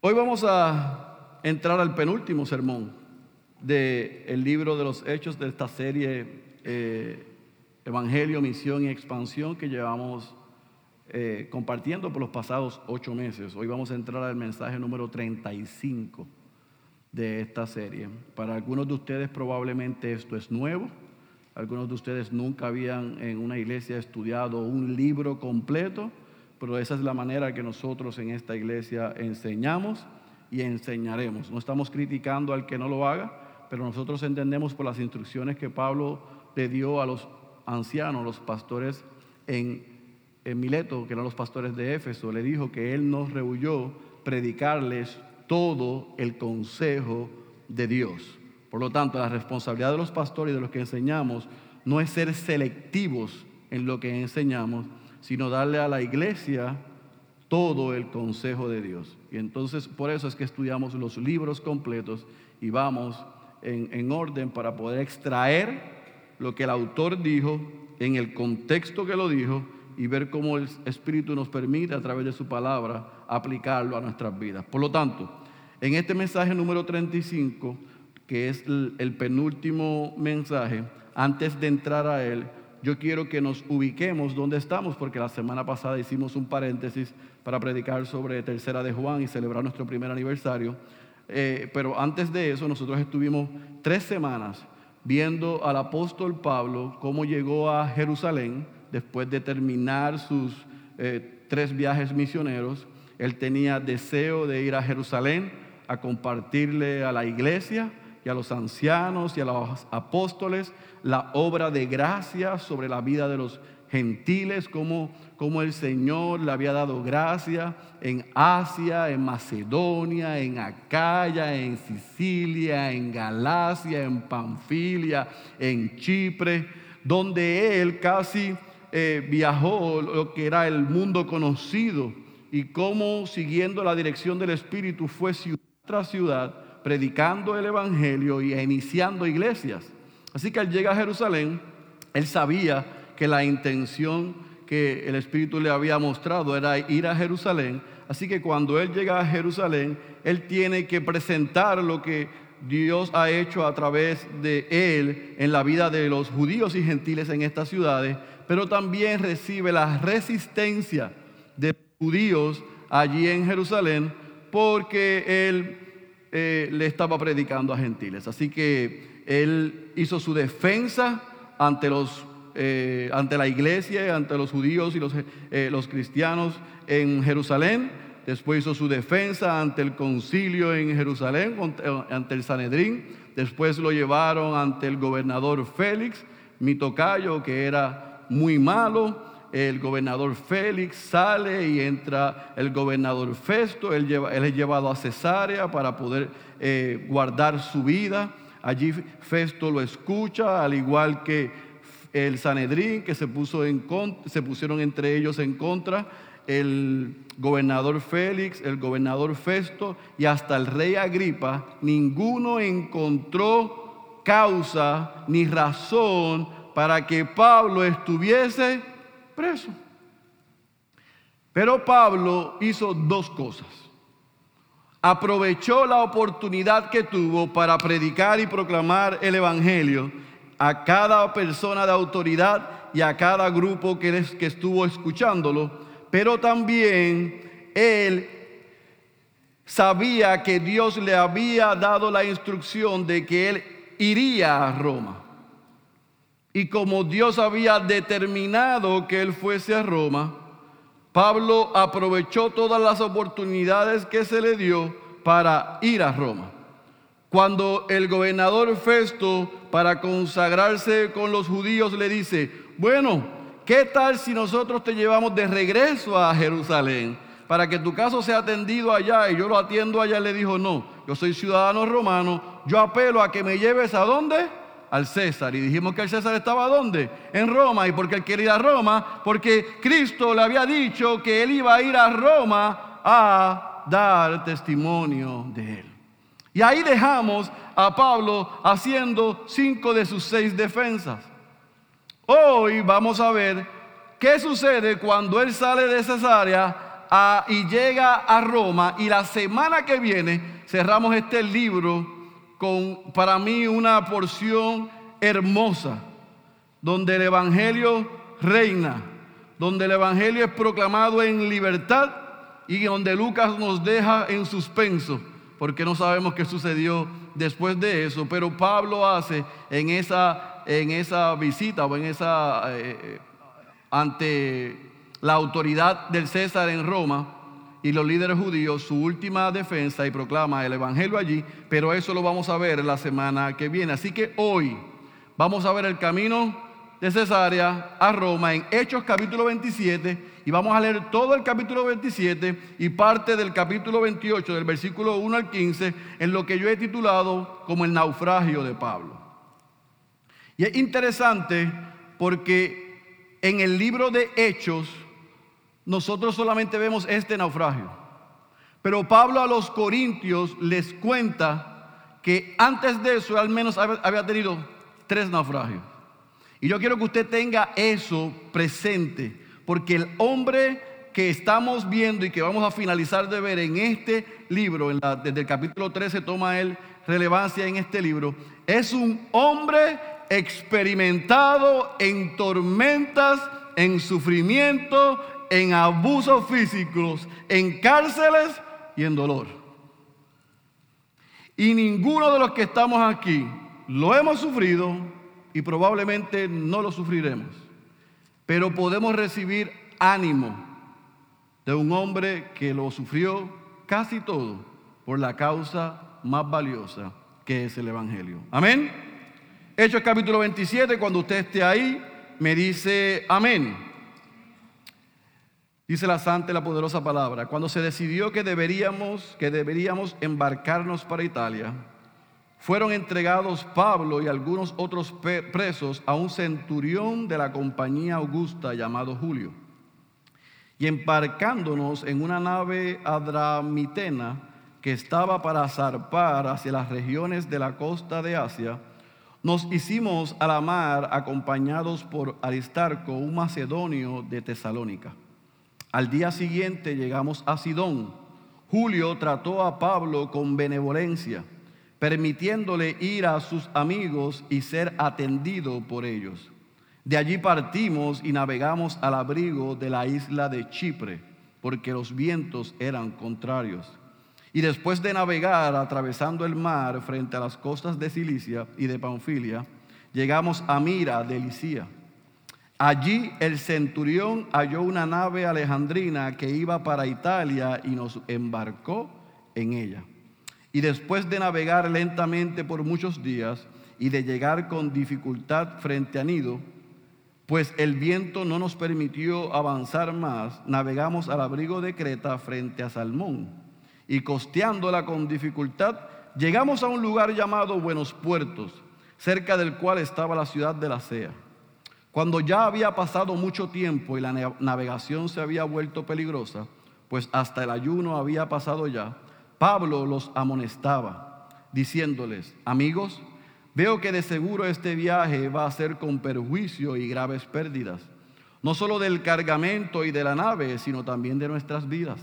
Hoy vamos a entrar al penúltimo sermón del libro de los hechos de esta serie eh, Evangelio, Misión y Expansión que llevamos eh, compartiendo por los pasados ocho meses. Hoy vamos a entrar al mensaje número 35 de esta serie. Para algunos de ustedes probablemente esto es nuevo. Algunos de ustedes nunca habían en una iglesia estudiado un libro completo pero esa es la manera que nosotros en esta iglesia enseñamos y enseñaremos. No estamos criticando al que no lo haga, pero nosotros entendemos por las instrucciones que Pablo le dio a los ancianos, los pastores en, Mileto, que eran los pastores de Éfeso, le dijo que él nos rehuyó predicarles todo el consejo de Dios. Por lo tanto, la responsabilidad de los pastores y de los que enseñamos no es ser selectivos en lo que enseñamos, sino darle a la iglesia todo el consejo de Dios. Y entonces por eso es que estudiamos los libros completos y vamos en, orden para poder extraer lo que el autor dijo en el contexto que lo dijo y ver cómo el Espíritu nos permite a través de su palabra aplicarlo a nuestras vidas. Por lo tanto, en este mensaje número 35, que es el penúltimo mensaje, antes de entrar a él, yo quiero que nos ubiquemos donde estamos, porque la semana pasada hicimos un paréntesis para predicar sobre Tercera de Juan y celebrar nuestro primer aniversario. Eh, pero antes de eso, nosotros estuvimos tres semanas viendo al apóstol Pablo cómo llegó a Jerusalén después de terminar sus eh, tres viajes misioneros. Él tenía deseo de ir a Jerusalén a compartirle a la iglesia y a los ancianos y a los apóstoles la obra de gracia sobre la vida de los gentiles, como, como el Señor le había dado gracia en Asia, en Macedonia, en Acaya, en Sicilia, en Galacia, en Panfilia, en Chipre, donde él casi eh, viajó lo que era el mundo conocido y cómo siguiendo la dirección del Espíritu fue ciudad tras ciudad predicando el Evangelio y iniciando iglesias. Así que al llegar a Jerusalén, él sabía que la intención que el Espíritu le había mostrado era ir a Jerusalén. Así que cuando él llega a Jerusalén, él tiene que presentar lo que Dios ha hecho a través de él en la vida de los judíos y gentiles en estas ciudades, pero también recibe la resistencia de judíos allí en Jerusalén porque él eh, le estaba predicando a gentiles. Así que él hizo su defensa ante, los, eh, ante la iglesia, ante los judíos y los, eh, los cristianos en Jerusalén. Después hizo su defensa ante el concilio en Jerusalén, ante el Sanedrín. Después lo llevaron ante el gobernador Félix, mi tocayo, que era muy malo el gobernador Félix sale y entra el gobernador Festo, él, es llevado a Cesarea para poder eh, guardar su vida. Allí Festo lo escucha, al igual que el Sanedrín, que se, puso se pusieron entre ellos en contra, el gobernador Félix, el gobernador Festo y hasta el rey Agripa, ninguno encontró causa ni razón para que Pablo estuviese preso. Pero Pablo hizo dos cosas. Aprovechó la oportunidad que tuvo para predicar y proclamar el Evangelio a cada persona de autoridad y a cada grupo que, que estuvo escuchándolo, pero también él sabía que Dios le había dado la instrucción de que él iría a Roma. Y como Dios había determinado que él fuese a Roma, Pablo aprovechó todas las oportunidades que se le dio para ir a Roma. Cuando el gobernador Festo, para consagrarse con los judíos, le dice, bueno, ¿qué tal si nosotros te llevamos de regreso a Jerusalén para que tu caso sea atendido allá y yo lo atiendo allá? Le dijo, no, yo soy ciudadano romano, yo apelo a que me lleves a dónde? Al César. Y dijimos que el César estaba ¿dónde? En Roma. ¿Y porque él quería ir a Roma? Porque Cristo le había dicho que él iba a ir a Roma a dar testimonio de él. Y ahí dejamos a Pablo haciendo cinco de sus seis defensas. Hoy vamos a ver qué sucede cuando él sale de Cesarea y llega a Roma y la semana que viene cerramos este libro con para mí una porción hermosa donde el Evangelio reina, donde el Evangelio es proclamado en libertad y donde Lucas nos deja en suspenso, porque no sabemos qué sucedió después de eso, pero Pablo hace en esa, en esa visita o en esa, eh, ante la autoridad del César en Roma y los líderes judíos, su última defensa y proclama el Evangelio allí, pero eso lo vamos a ver la semana que viene. Así que hoy vamos a ver el camino de Cesarea a Roma en Hechos capítulo 27 y vamos a leer todo el capítulo 27 y parte del capítulo 28 del versículo 1 al 15 en lo que yo he titulado como el naufragio de Pablo. Y es interesante porque en el libro de Hechos nosotros solamente vemos este naufragio. Pero Pablo a los corintios les cuenta que antes de eso al menos había tenido tres naufragios. Y yo quiero que usted tenga eso presente, porque el hombre que estamos viendo y que vamos a finalizar de ver en este libro, desde el capítulo 13 toma él relevancia en este libro, es un hombre experimentado en tormentas, en sufrimiento, en abusos físicos, en cárceles y en dolor. Y ninguno de los que estamos aquí lo hemos sufrido y probablemente no lo sufriremos. Pero podemos recibir ánimo de un hombre que lo sufrió casi todo por la causa más valiosa que es el Evangelio. Amén. Hechos capítulo 27, cuando usted esté ahí, me dice amén. Dice la santa y la poderosa palabra, cuando se decidió que deberíamos, que deberíamos embarcarnos para Italia, fueron entregados Pablo y algunos otros presos a un centurión de la compañía augusta llamado Julio. Y embarcándonos en una nave adramitena que estaba para zarpar hacia las regiones de la costa de Asia, nos hicimos a la mar acompañados por Aristarco, un macedonio de Tesalónica. Al día siguiente llegamos a Sidón. Julio trató a Pablo con benevolencia permitiéndole ir a sus amigos y ser atendido por ellos. De allí partimos y navegamos al abrigo de la isla de Chipre, porque los vientos eran contrarios. Y después de navegar atravesando el mar frente a las costas de Cilicia y de Panfilia, llegamos a Mira de Licia. Allí el centurión halló una nave alejandrina que iba para Italia y nos embarcó en ella. Y después de navegar lentamente por muchos días y de llegar con dificultad frente a Nido, pues el viento no nos permitió avanzar más, navegamos al abrigo de Creta frente a Salmón. Y costeándola con dificultad, llegamos a un lugar llamado Buenos Puertos, cerca del cual estaba la ciudad de la Sea. Cuando ya había pasado mucho tiempo y la navegación se había vuelto peligrosa, pues hasta el ayuno había pasado ya, Pablo los amonestaba, diciéndoles, amigos, veo que de seguro este viaje va a ser con perjuicio y graves pérdidas, no solo del cargamento y de la nave, sino también de nuestras vidas.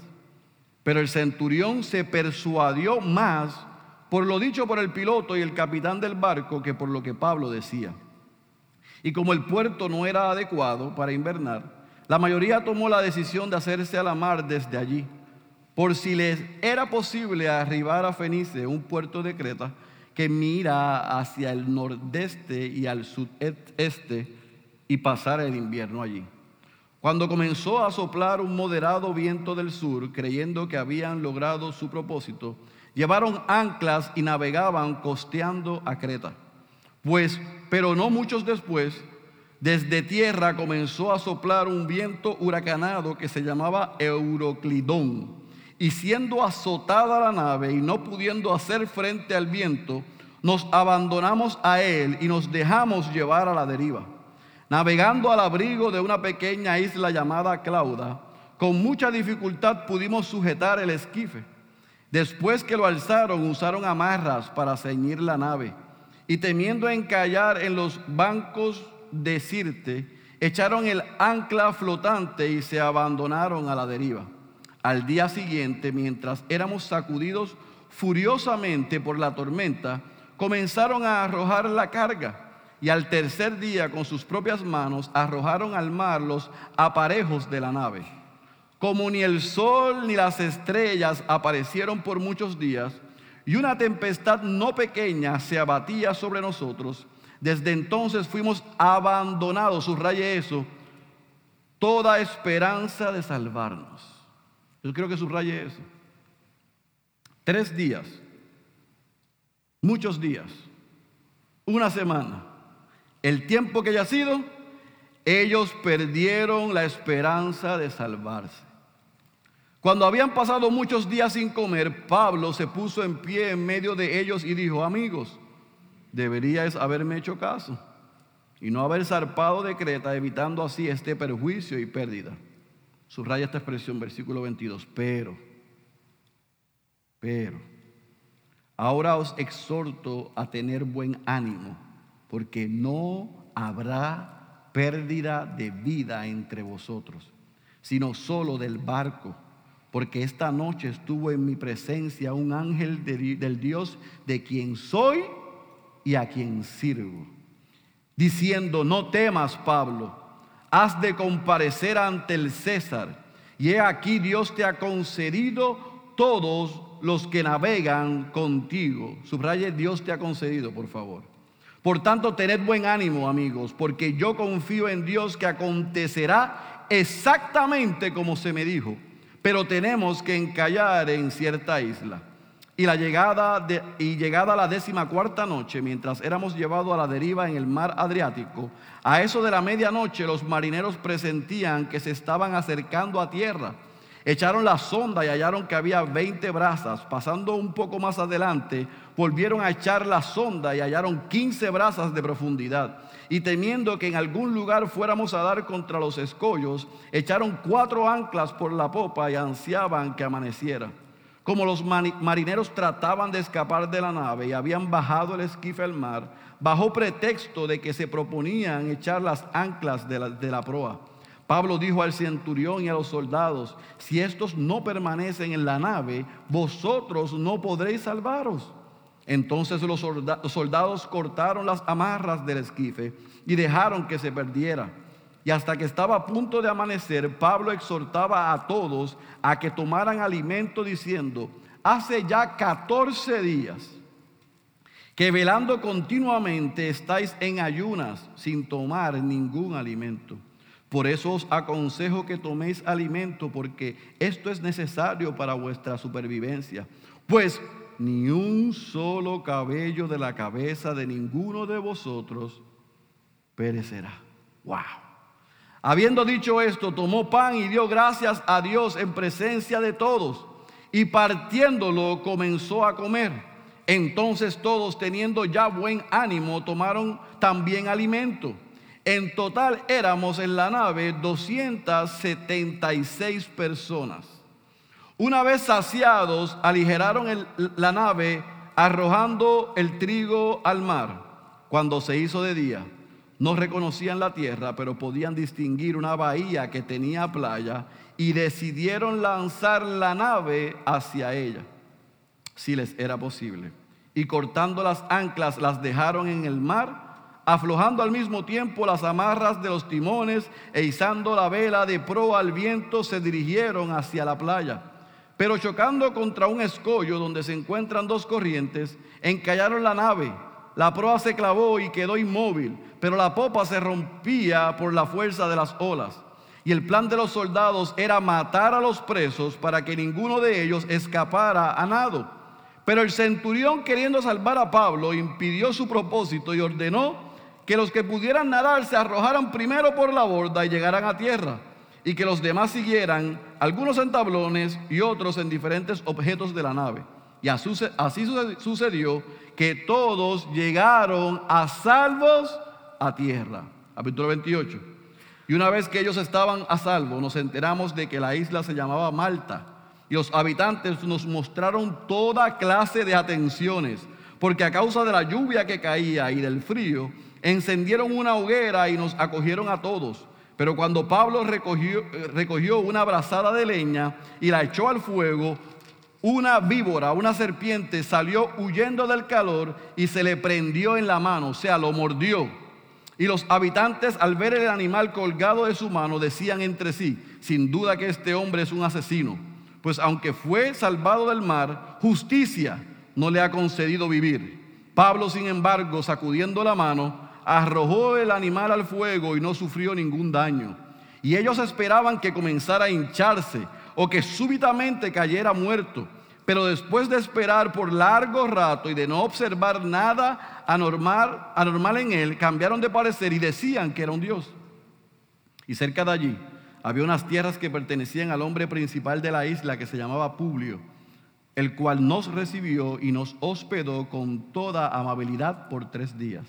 Pero el centurión se persuadió más por lo dicho por el piloto y el capitán del barco que por lo que Pablo decía. Y como el puerto no era adecuado para invernar, la mayoría tomó la decisión de hacerse a la mar desde allí por si les era posible arribar a Fenice, un puerto de Creta, que mira hacia el nordeste y al sudeste y pasar el invierno allí. Cuando comenzó a soplar un moderado viento del sur, creyendo que habían logrado su propósito, llevaron anclas y navegaban costeando a Creta. Pues, pero no muchos después, desde tierra comenzó a soplar un viento huracanado que se llamaba Euroclidón y siendo azotada la nave y no pudiendo hacer frente al viento, nos abandonamos a él y nos dejamos llevar a la deriva. Navegando al abrigo de una pequeña isla llamada Clauda, con mucha dificultad pudimos sujetar el esquife. Después que lo alzaron, usaron amarras para ceñir la nave y temiendo encallar en los bancos de Sirte, echaron el ancla flotante y se abandonaron a la deriva. Al día siguiente, mientras éramos sacudidos furiosamente por la tormenta, comenzaron a arrojar la carga y al tercer día con sus propias manos arrojaron al mar los aparejos de la nave. Como ni el sol ni las estrellas aparecieron por muchos días, y una tempestad no pequeña se abatía sobre nosotros, desde entonces fuimos abandonados, subraye eso, toda esperanza de salvarnos. Yo creo que subraye eso. Tres días, muchos días, una semana, el tiempo que haya sido, ellos perdieron la esperanza de salvarse. Cuando habían pasado muchos días sin comer, Pablo se puso en pie en medio de ellos y dijo, amigos, deberíais haberme hecho caso y no haber zarpado de Creta, evitando así este perjuicio y pérdida. Subraya esta expresión, versículo 22. Pero, pero, ahora os exhorto a tener buen ánimo, porque no habrá pérdida de vida entre vosotros, sino solo del barco. Porque esta noche estuvo en mi presencia un ángel del Dios de quien soy y a quien sirvo, diciendo, no temas, Pablo has de comparecer ante el César. Y he aquí Dios te ha concedido todos los que navegan contigo. Subraye, Dios te ha concedido, por favor. Por tanto, tened buen ánimo, amigos, porque yo confío en Dios que acontecerá exactamente como se me dijo. Pero tenemos que encallar en cierta isla. Y, la llegada de, y llegada la décima cuarta noche, mientras éramos llevados a la deriva en el mar Adriático, a eso de la medianoche los marineros presentían que se estaban acercando a tierra. Echaron la sonda y hallaron que había 20 brazas. Pasando un poco más adelante, volvieron a echar la sonda y hallaron 15 brazas de profundidad. Y temiendo que en algún lugar fuéramos a dar contra los escollos, echaron cuatro anclas por la popa y ansiaban que amaneciera. Como los marineros trataban de escapar de la nave y habían bajado el esquife al mar, bajo pretexto de que se proponían echar las anclas de la, proa. Pablo dijo al centurión y a los soldados, si estos no permanecen en la nave, vosotros no podréis salvaros. Entonces los soldados cortaron las amarras del esquife y dejaron que se perdiera. Y hasta que estaba a punto de amanecer, Pablo exhortaba a todos a que tomaran alimento diciendo, hace ya 14 días que velando continuamente estáis en ayunas sin tomar ningún alimento. Por eso os aconsejo que toméis alimento porque esto es necesario para vuestra supervivencia. Pues ni un solo cabello de la cabeza de ninguno de vosotros perecerá. ¡Wow! Habiendo dicho esto, tomó pan y dio gracias a Dios en presencia de todos. Y partiéndolo comenzó a comer. Entonces todos, teniendo ya buen ánimo, tomaron también alimento. En total éramos en la nave 276 personas. Una vez saciados, aligeraron la nave arrojando el trigo al mar cuando se hizo de día no reconocían la tierra, pero podían distinguir una bahía que tenía playa y decidieron lanzar la nave hacia ella, si les era posible. Y cortando las anclas las dejaron en el mar, aflojando al mismo tiempo las amarras de los timones e izando la vela de proa al viento, se dirigieron hacia la playa. Pero chocando contra un escollo donde se encuentran dos corrientes, encallaron la nave la proa se clavó y quedó inmóvil, pero la popa se rompía por la fuerza de las olas. Y el plan de los soldados era matar a los presos para que ninguno de ellos escapara a nado. Pero el centurión, queriendo salvar a Pablo, impidió su propósito y ordenó que los que pudieran nadar se arrojaran primero por la borda y llegaran a tierra, y que los demás siguieran, algunos en tablones y otros en diferentes objetos de la nave. Y así sucedió que todos llegaron a salvos a tierra. Capítulo 28. Y una vez que ellos estaban a salvo, nos enteramos de que la isla se llamaba Malta. Y los habitantes nos mostraron toda clase de atenciones, porque a causa de la lluvia que caía y del frío, encendieron una hoguera y nos acogieron a todos. Pero cuando Pablo recogió, eh, recogió una brazada de leña y la echó al fuego, una víbora, una serpiente salió huyendo del calor y se le prendió en la mano, o sea, lo mordió. Y los habitantes al ver el animal colgado de su mano decían entre sí, sin duda que este hombre es un asesino, pues aunque fue salvado del mar, justicia no le ha concedido vivir. Pablo, sin embargo, sacudiendo la mano, arrojó el animal al fuego y no sufrió ningún daño. Y ellos esperaban que comenzara a hincharse o que súbitamente cayera muerto. Pero después de esperar por largo rato y de no observar nada anormal, anormal en él, cambiaron de parecer y decían que era un Dios. Y cerca de allí había unas tierras que pertenecían al hombre principal de la isla que se llamaba Publio, el cual nos recibió y nos hospedó con toda amabilidad por tres días.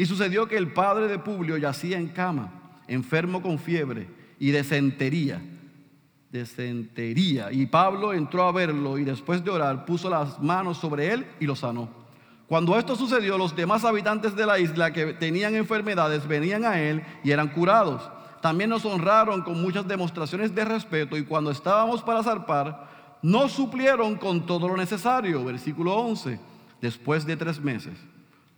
Y sucedió que el padre de Publio yacía en cama, enfermo con fiebre y desentería. Desentería. Y Pablo entró a verlo y después de orar puso las manos sobre él y lo sanó. Cuando esto sucedió, los demás habitantes de la isla que tenían enfermedades venían a él y eran curados. También nos honraron con muchas demostraciones de respeto y cuando estábamos para zarpar, nos suplieron con todo lo necesario. Versículo 11. Después de tres meses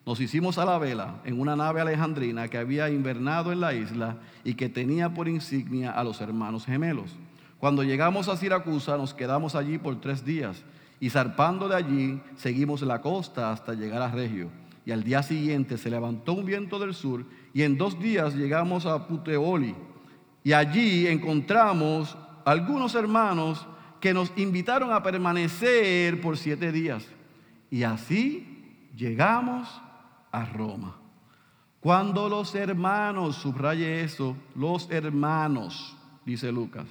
nos hicimos a la vela en una nave alejandrina que había invernado en la isla y que tenía por insignia a los hermanos gemelos. Cuando llegamos a Siracusa nos quedamos allí por tres días y zarpando de allí seguimos la costa hasta llegar a Regio. Y al día siguiente se levantó un viento del sur y en dos días llegamos a Puteoli. Y allí encontramos algunos hermanos que nos invitaron a permanecer por siete días. Y así llegamos a Roma. Cuando los hermanos, subraye eso, los hermanos, dice Lucas,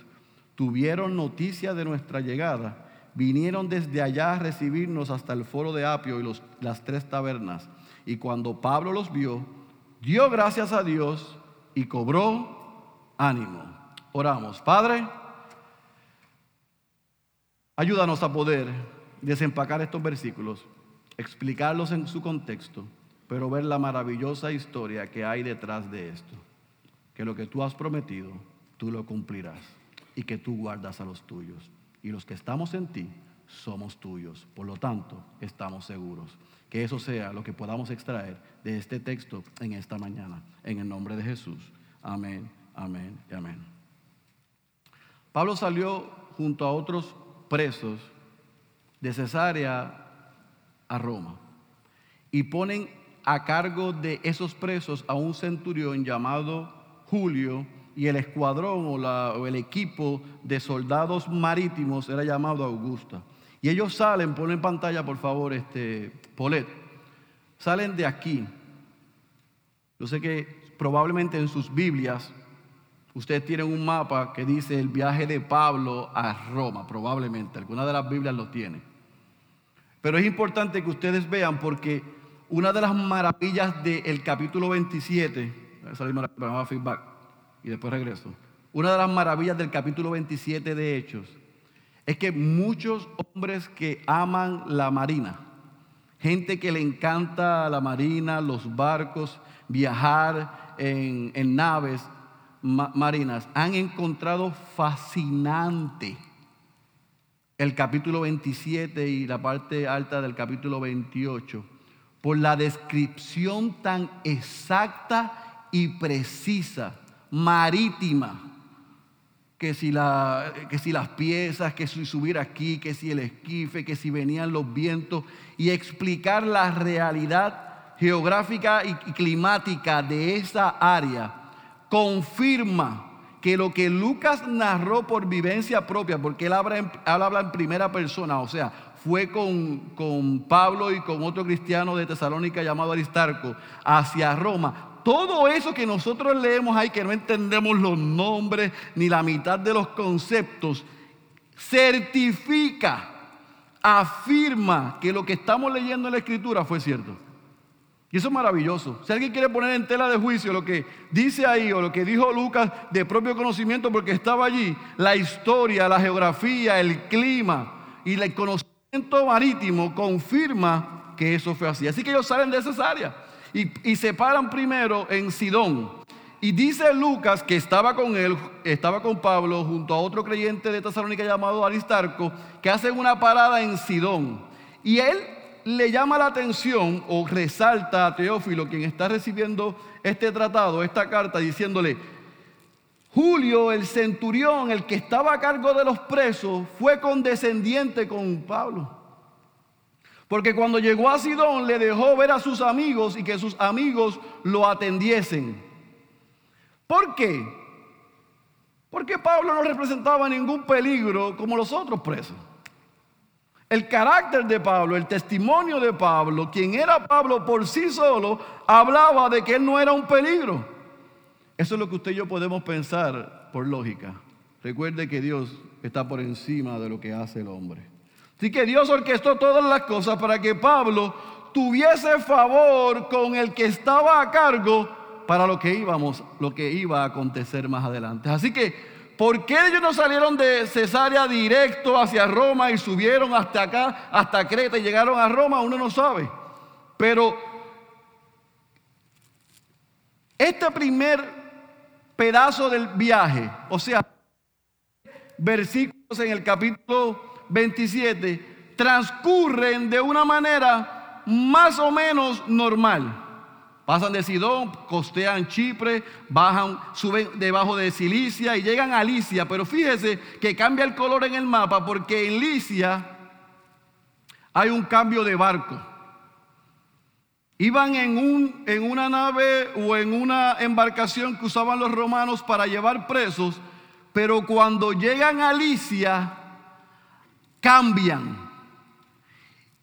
tuvieron noticia de nuestra llegada, vinieron desde allá a recibirnos hasta el foro de Apio y los, las tres tabernas. Y cuando Pablo los vio, dio gracias a Dios y cobró ánimo. Oramos, Padre, ayúdanos a poder desempacar estos versículos, explicarlos en su contexto pero ver la maravillosa historia que hay detrás de esto. Que lo que tú has prometido, tú lo cumplirás y que tú guardas a los tuyos. Y los que estamos en ti somos tuyos. Por lo tanto, estamos seguros. Que eso sea lo que podamos extraer de este texto en esta mañana. En el nombre de Jesús. Amén, amén y amén. Pablo salió junto a otros presos de Cesarea a Roma y ponen a cargo de esos presos a un centurión llamado Julio y el escuadrón o, el equipo de soldados marítimos era llamado Augusta. Y ellos salen, ponen en pantalla por favor este Polet, salen de aquí. Yo sé que probablemente en sus Biblias ustedes tienen un mapa que dice el viaje de Pablo a Roma, probablemente, alguna de las Biblias lo tiene. Pero es importante que ustedes vean porque una de las maravillas del capítulo 27, feedback y después regreso. Una de las maravillas del capítulo 27 de Hechos es que muchos hombres que aman la marina, gente que le encanta la marina, los barcos, viajar en, naves marinas, han encontrado fascinante el capítulo 27 y la parte alta del capítulo 28 por la descripción tan exacta y precisa, marítima, que si, las piezas, que si subir aquí, que si el esquife, que si venían los vientos, y explicar la realidad geográfica y climática de esa área, confirma que lo que Lucas narró por vivencia propia, porque él habla en primera persona, o sea, fue con, con Pablo y con otro cristiano de Tesalónica llamado Aristarco hacia Roma. Todo eso que nosotros leemos ahí, que no entendemos los nombres ni la mitad de los conceptos, certifica, afirma que lo que estamos leyendo en la escritura fue cierto. Y eso es maravilloso. Si alguien quiere poner en tela de juicio lo que dice ahí o lo que dijo Lucas de propio conocimiento porque estaba allí, la historia, la geografía, el clima y el conocimiento marítimo confirma que eso fue así. Así que ellos salen de esa área y, y se paran primero en Sidón. Y dice Lucas que estaba con él, estaba con Pablo junto a otro creyente de Tesalónica llamado Aristarco, que hacen una parada en Sidón. Y él le llama la atención o resalta a Teófilo, quien está recibiendo este tratado, esta carta, diciéndole, Julio, el centurión, el que estaba a cargo de los presos, fue condescendiente con Pablo. Porque cuando llegó a Sidón le dejó ver a sus amigos y que sus amigos lo atendiesen. ¿Por qué? Porque Pablo no representaba ningún peligro como los otros presos. El carácter de Pablo, el testimonio de Pablo, quien era Pablo por sí solo, hablaba de que él no era un peligro. Eso es lo que usted y yo podemos pensar por lógica. Recuerde que Dios está por encima de lo que hace el hombre. Así que Dios orquestó todas las cosas para que Pablo tuviese favor con el que estaba a cargo para lo que íbamos, lo que iba a acontecer más adelante. Así que, ¿por qué ellos no salieron de Cesarea directo hacia Roma y subieron hasta acá, hasta Creta y llegaron a Roma? Uno no sabe. Pero este primer pedazo del viaje, o sea, versículos en el capítulo 27, transcurren de una manera más o menos normal. Pasan de Sidón, costean Chipre, bajan, suben debajo de Cilicia y llegan a Licia. Pero fíjese que cambia el color en el mapa porque en Licia hay un cambio de barco. Iban en, un, en una nave o en una embarcación que usaban los romanos para llevar presos, pero cuando llegan a Licia cambian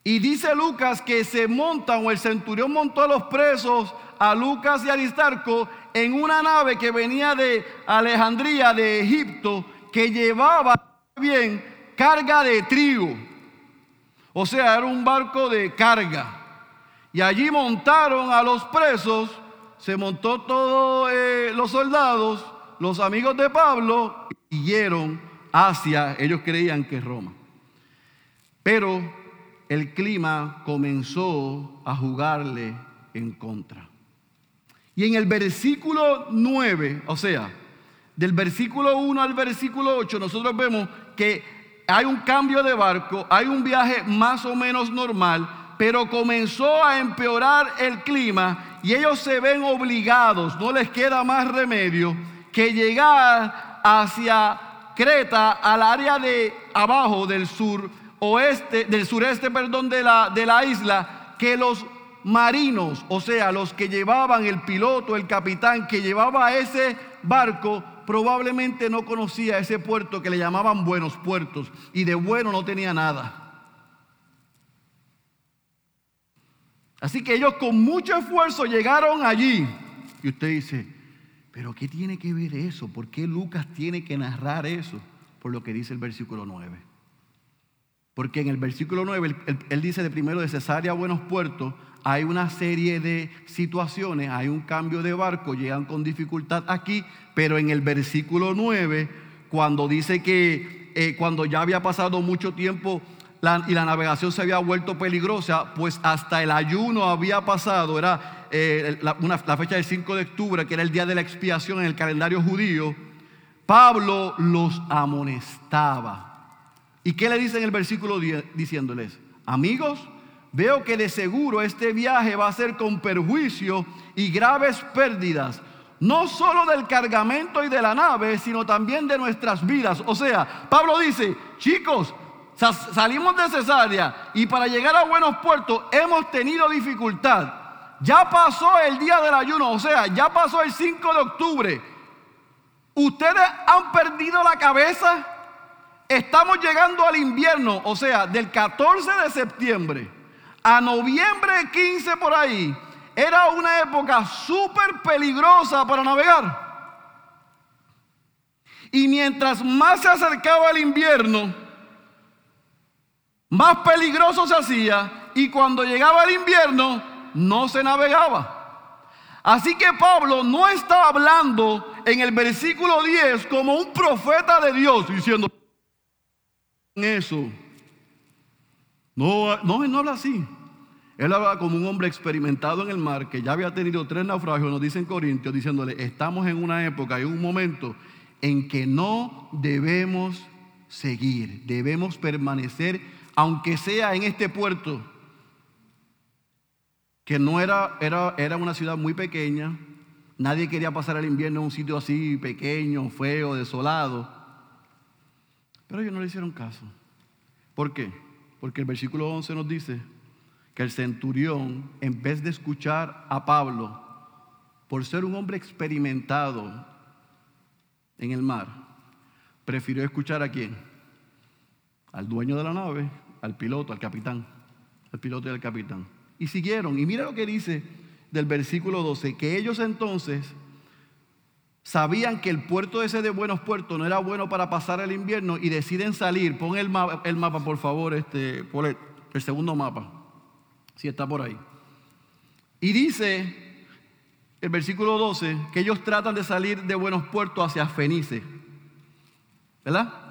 y dice Lucas que se montan, o el centurión montó a los presos, a Lucas y Aristarco, en una nave que venía de Alejandría, de Egipto, que llevaba bien carga de trigo. O sea, era un barco de carga. Y allí montaron a los presos, se montó todos eh, los soldados, los amigos de Pablo, y siguieron hacia, ellos creían que Roma. Pero el clima comenzó a jugarle en contra. Y en el versículo 9, o sea, del versículo 1 al versículo 8, nosotros vemos que hay un cambio de barco, hay un viaje más o menos normal, pero comenzó a empeorar el clima y ellos se ven obligados, no les queda más remedio que llegar hacia Creta, al área de abajo del sur, oeste, del sureste, perdón, de la, de la isla, que los marinos, o sea, los que llevaban el piloto, el capitán que llevaba ese barco, probablemente no conocía ese puerto que le llamaban buenos puertos y de bueno no tenía nada. Así que ellos con mucho esfuerzo llegaron allí. Y usted dice, pero ¿qué tiene que ver eso? ¿Por qué Lucas tiene que narrar eso? Por lo que dice el versículo 9. Porque en el versículo 9, él, dice de primero de Cesarea a Buenos Puertos, hay una serie de situaciones, hay un cambio de barco, llegan con dificultad aquí, pero en el versículo 9, cuando dice que eh, cuando ya había pasado mucho tiempo y la navegación se había vuelto peligrosa, pues hasta el ayuno había pasado, era eh, la, fecha del 5 de octubre, que era el día de la expiación en el calendario judío, Pablo los amonestaba ¿Y qué le dice en el versículo 10? Diciéndoles, amigos, veo que de seguro este viaje va a ser con perjuicio y graves pérdidas, no solo del cargamento y de la nave, sino también de nuestras vidas. O sea, Pablo dice, chicos, salimos de Cesarea y para llegar a buenos puertos hemos tenido dificultad. Ya pasó el día del ayuno, o sea, ya pasó el 5 de octubre. ¿Ustedes han perdido la cabeza? Estamos llegando al invierno, o sea, del 14 de septiembre a noviembre 15 por ahí, era una época súper peligrosa para navegar. Y mientras más se acercaba el invierno, más peligroso se hacía y cuando llegaba el invierno no se navegaba. Así que Pablo no está hablando en el versículo 10 como un profeta de Dios diciendo, eso. No, no, no habla así. Él hablaba como un hombre experimentado en el mar, que ya había tenido tres naufragios, nos dicen Corintios, diciéndole, estamos en una época, en un momento en que no debemos seguir, debemos permanecer, aunque sea en este puerto, que no era, era, era una ciudad muy pequeña, nadie quería pasar el invierno en un sitio así pequeño, feo, desolado, pero ellos no le hicieron caso. ¿Por qué? Porque el versículo 11 nos dice que el centurión, en vez de escuchar a Pablo, por ser un hombre experimentado en el mar, prefirió escuchar a quién? Al dueño de la nave, al piloto, al capitán, al piloto y al capitán. Y siguieron. Y mira lo que dice del versículo 12, que ellos entonces sabían que el puerto ese de Buenos Puertos no era bueno para pasar el invierno y deciden salir. Pon el mapa, el mapa por favor, este, el, el segundo mapa, si está por ahí. Y dice el versículo 12 que ellos tratan de salir de Buenos Puertos hacia Fenice. ¿Verdad?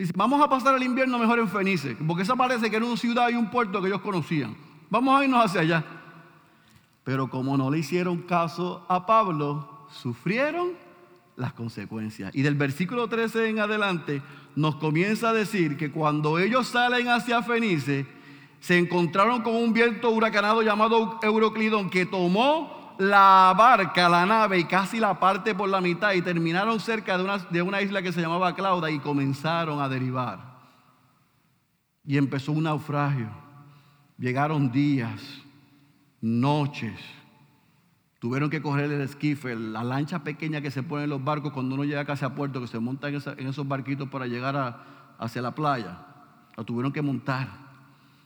Dice, vamos a pasar el invierno mejor en Fenice, porque esa parece que era una ciudad y un puerto que ellos conocían. Vamos a irnos hacia allá. Pero como no le hicieron caso a Pablo, sufrieron las consecuencias. Y del versículo 13 en adelante nos comienza a decir que cuando ellos salen hacia Fenice, se encontraron con un viento huracanado llamado Euroclidón que tomó la barca, la nave y casi la parte por la mitad y terminaron cerca de una, de una isla que se llamaba Clauda y comenzaron a derivar. Y empezó un naufragio. Llegaron días, noches. Tuvieron que coger el esquife, la lancha pequeña que se pone en los barcos cuando uno llega casi a puerto, que se monta en, esos barquitos para llegar hacia la playa. La tuvieron que montar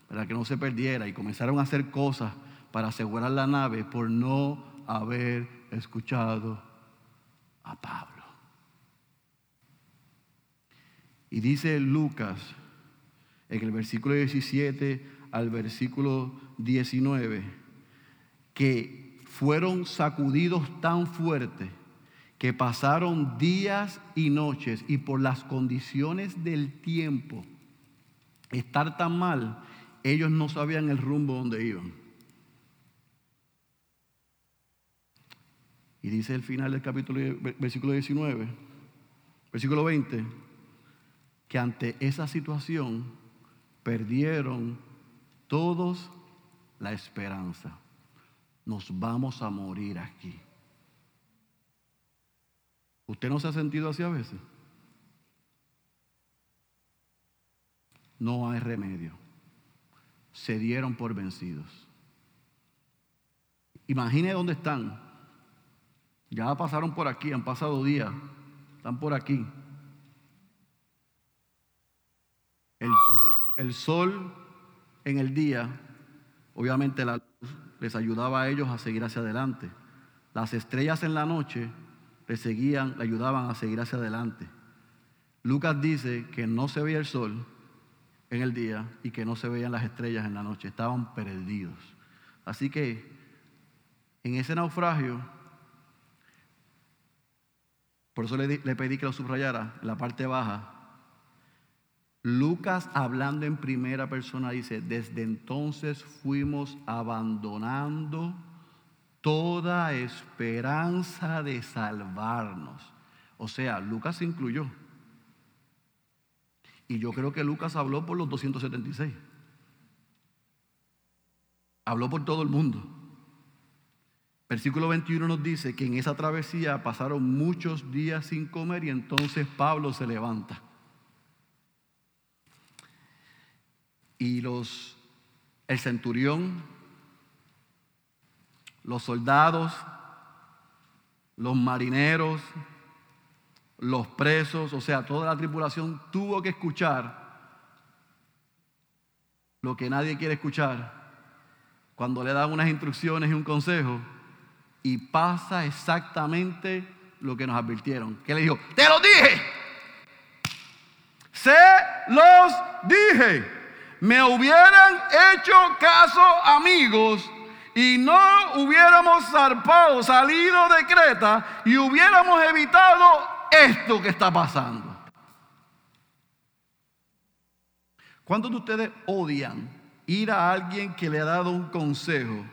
para que no se perdiera y comenzaron a hacer cosas para asegurar la nave por no haber escuchado a Pablo. Y dice Lucas en el versículo 17 al versículo 19, que fueron sacudidos tan fuerte que pasaron días y noches y por las condiciones del tiempo, estar tan mal, ellos no sabían el rumbo donde iban. Y dice el final del capítulo, versículo 19, versículo 20, que ante esa situación perdieron todos la esperanza. Nos vamos a morir aquí. ¿Usted no se ha sentido así a veces? No hay remedio. Se dieron por vencidos. Imagine dónde están. Ya pasaron por aquí, han pasado días, están por aquí. El, el sol en el día, obviamente la luz les ayudaba a ellos a seguir hacia adelante. Las estrellas en la noche les seguían, le ayudaban a seguir hacia adelante. Lucas dice que no se veía el sol en el día y que no se veían las estrellas en la noche, estaban perdidos. Así que en ese naufragio, por eso le, pedí que lo subrayara en la parte baja, Lucas hablando en primera persona dice, desde entonces fuimos abandonando toda esperanza de salvarnos. O sea, Lucas se incluyó. Y yo creo que Lucas habló por los 276. Habló por todo el mundo. Versículo 21 nos dice que en esa travesía pasaron muchos días sin comer y entonces Pablo se levanta. Y los, el centurión, los soldados, los marineros, los presos, o sea, toda la tripulación tuvo que escuchar lo que nadie quiere escuchar cuando le dan unas instrucciones y un consejo y pasa exactamente lo que nos advirtieron. Que le dijo, te lo dije, se los dije me hubieran hecho caso amigos y no hubiéramos zarpado, salido de Creta y hubiéramos evitado esto que está pasando. ¿Cuántos de ustedes odian ir a alguien que le ha dado un consejo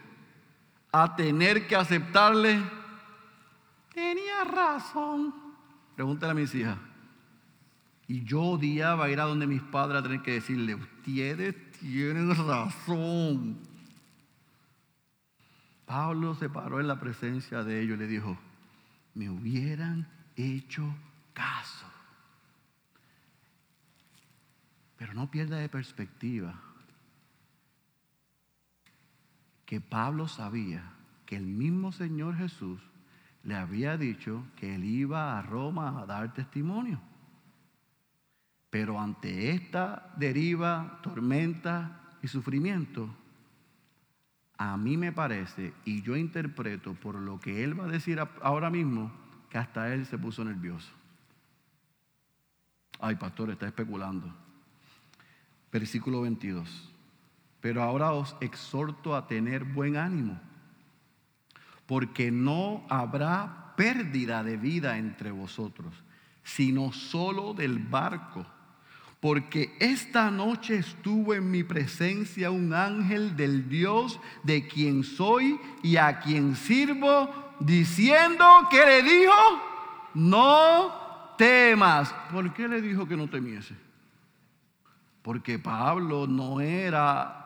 a tener que aceptarle, tenía razón. Pregúntale a mis hijas. Y yo odiaba ir a donde mis padres a tener que decirle, ustedes tienen razón. Pablo se paró en la presencia de ellos y le dijo, me hubieran hecho caso. Pero no pierda de perspectiva que Pablo sabía que el mismo Señor Jesús le había dicho que él iba a Roma a dar testimonio. Pero ante esta deriva, tormenta y sufrimiento, a mí me parece, y yo interpreto por lo que él va a decir ahora mismo, que hasta él se puso nervioso. Ay, pastor, está especulando. Versículo 22. Pero ahora os exhorto a tener buen ánimo, porque no habrá pérdida de vida entre vosotros, sino solo del barco porque esta noche estuvo en mi presencia un ángel del Dios de quien soy y a quien sirvo, diciendo que le dijo, no temas. ¿Por qué le dijo que no temiese? Porque Pablo no era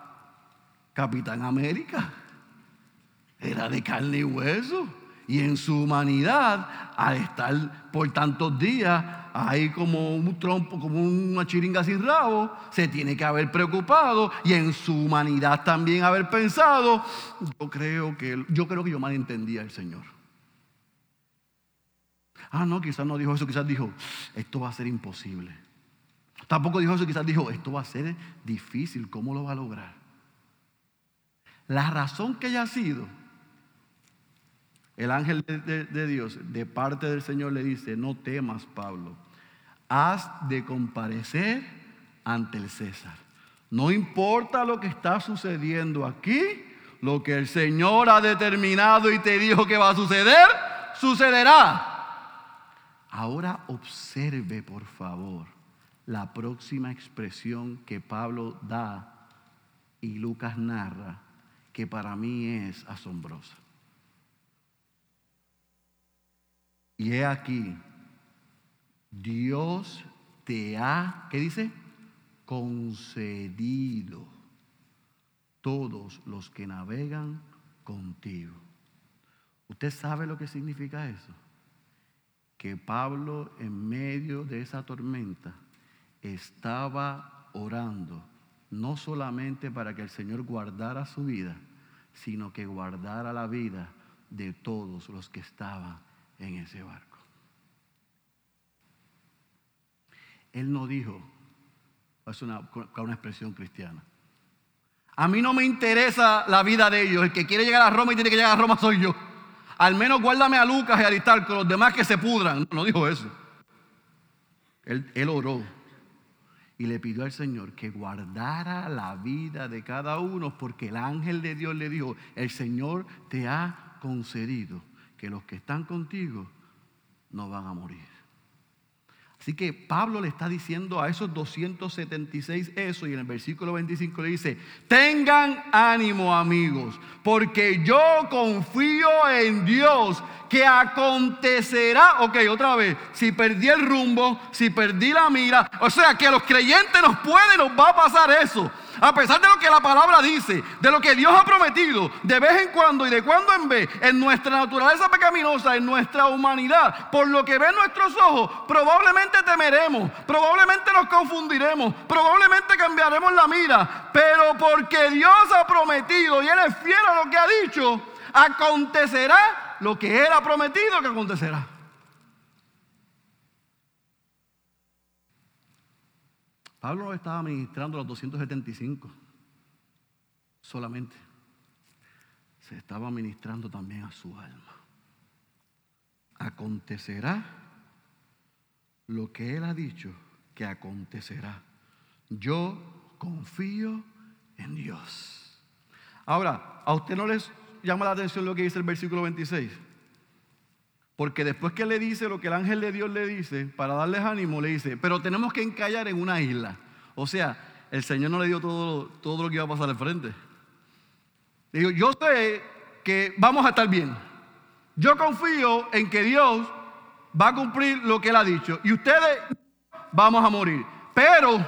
Capitán América, era de carne y hueso. Y en su humanidad, al estar por tantos días ahí como un trompo, como una chiringa sin rabo, se tiene que haber preocupado y en su humanidad también haber pensado, yo creo que yo creo que yo malentendía al Señor. Ah, no, quizás no dijo eso, quizás dijo, esto va a ser imposible. Tampoco dijo eso, quizás dijo, esto va a ser difícil, ¿cómo lo va a lograr? La razón que haya sido el ángel de, Dios, de parte del Señor, le dice, no temas, Pablo, has de comparecer ante el César. No importa lo que está sucediendo aquí, lo que el Señor ha determinado y te dijo que va a suceder, sucederá. Ahora observe, por favor, la próxima expresión que Pablo da y Lucas narra, que para mí es asombrosa. Y he aquí, Dios te ha, ¿qué dice? Concedido todos los que navegan contigo. ¿Usted sabe lo que significa eso? Que Pablo en medio de esa tormenta estaba orando, no solamente para que el Señor guardara su vida, sino que guardara la vida de todos los que estaban en ese barco. Él no dijo, es una, una expresión cristiana. A mí no me interesa la vida de ellos. El que quiere llegar a Roma y tiene que llegar a Roma soy yo. Al menos guárdame a Lucas y a Aristarco, los demás que se pudran. No, dijo eso. Él, él oró y le pidió al Señor que guardara la vida de cada uno porque el ángel de Dios le dijo, el Señor te ha concedido que los que están contigo no van a morir. Así que Pablo le está diciendo a esos 276 eso y en el versículo 25 le dice, tengan ánimo amigos, porque yo confío en Dios que acontecerá, ok, otra vez, si perdí el rumbo, si perdí la mira, o sea que a los creyentes nos puede, nos va a pasar eso. A pesar de lo que la palabra dice, de lo que Dios ha prometido, de vez en cuando y de cuando en vez, en nuestra naturaleza pecaminosa, en nuestra humanidad, por lo que ven nuestros ojos, probablemente temeremos, probablemente nos confundiremos, probablemente cambiaremos la mira, pero porque Dios ha prometido y Él es fiel a lo que ha dicho, acontecerá lo que Él ha prometido que acontecerá. Pablo estaba ministrando los 275 solamente. Se estaba ministrando también a su alma. Acontecerá lo que él ha dicho que acontecerá. Yo confío en Dios. Ahora, ¿a usted no les llama la atención lo que dice el versículo 26? Porque después que le dice lo que el ángel de Dios le dice, para darles ánimo, le dice, pero tenemos que encallar en una isla. O sea, el Señor no le dio todo, todo lo que iba a pasar al frente. Le dijo, yo sé que vamos a estar bien. Yo confío en que Dios va a cumplir lo que Él ha dicho. Y ustedes vamos a morir. Pero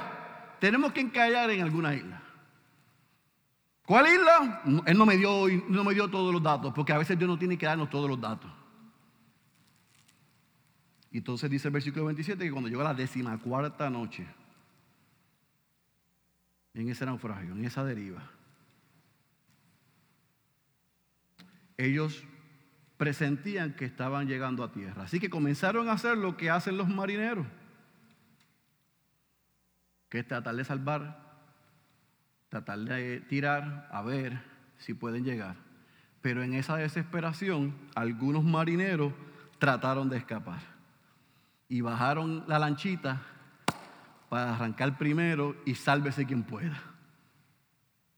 tenemos que encallar en alguna isla. ¿Cuál isla? Él no me, dio, no me dio todos los datos, porque a veces Dios no tiene que darnos todos los datos. Y entonces dice el versículo 27 que cuando llegó la décima cuarta noche, en ese naufragio, en esa deriva, ellos presentían que estaban llegando a tierra. Así que comenzaron a hacer lo que hacen los marineros, que es tratar de salvar, tratar de tirar, a ver si pueden llegar. Pero en esa desesperación, algunos marineros trataron de escapar y bajaron la lanchita para arrancar primero y sálvese quien pueda.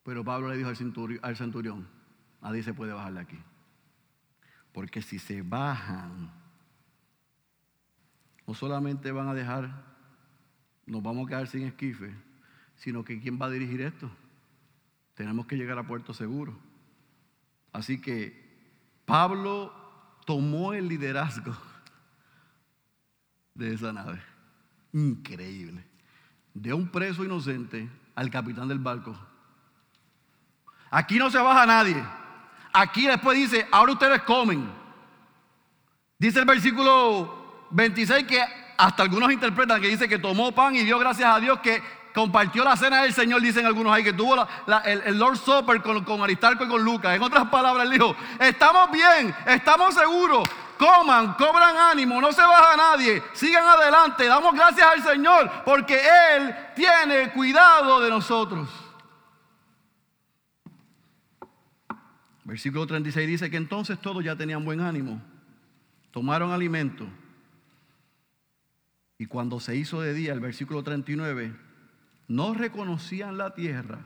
Pero Pablo le dijo al centurión, al centurión nadie se puede bajar de aquí. Porque si se bajan, no solamente van a dejar, nos vamos a quedar sin esquife, sino que ¿quién va a dirigir esto? Tenemos que llegar a puerto seguro. Así que Pablo tomó el liderazgo de esa nave. Increíble. De un preso inocente al capitán del barco. Aquí no se baja nadie. Aquí después dice, ahora ustedes comen. Dice el versículo 26 que hasta algunos interpretan que dice que tomó pan y dio gracias a Dios que compartió la cena del Señor, dicen algunos ahí, que tuvo el, Lord Supper con, con Aristarco y con Lucas. En otras palabras, él dijo, estamos bien, estamos seguros, coman, cobran ánimo, no se baja nadie, sigan adelante, damos gracias al Señor porque Él tiene cuidado de nosotros. Versículo 36 dice que entonces todos ya tenían buen ánimo, tomaron alimento. Y cuando se hizo de día, el versículo 39, no reconocían la tierra,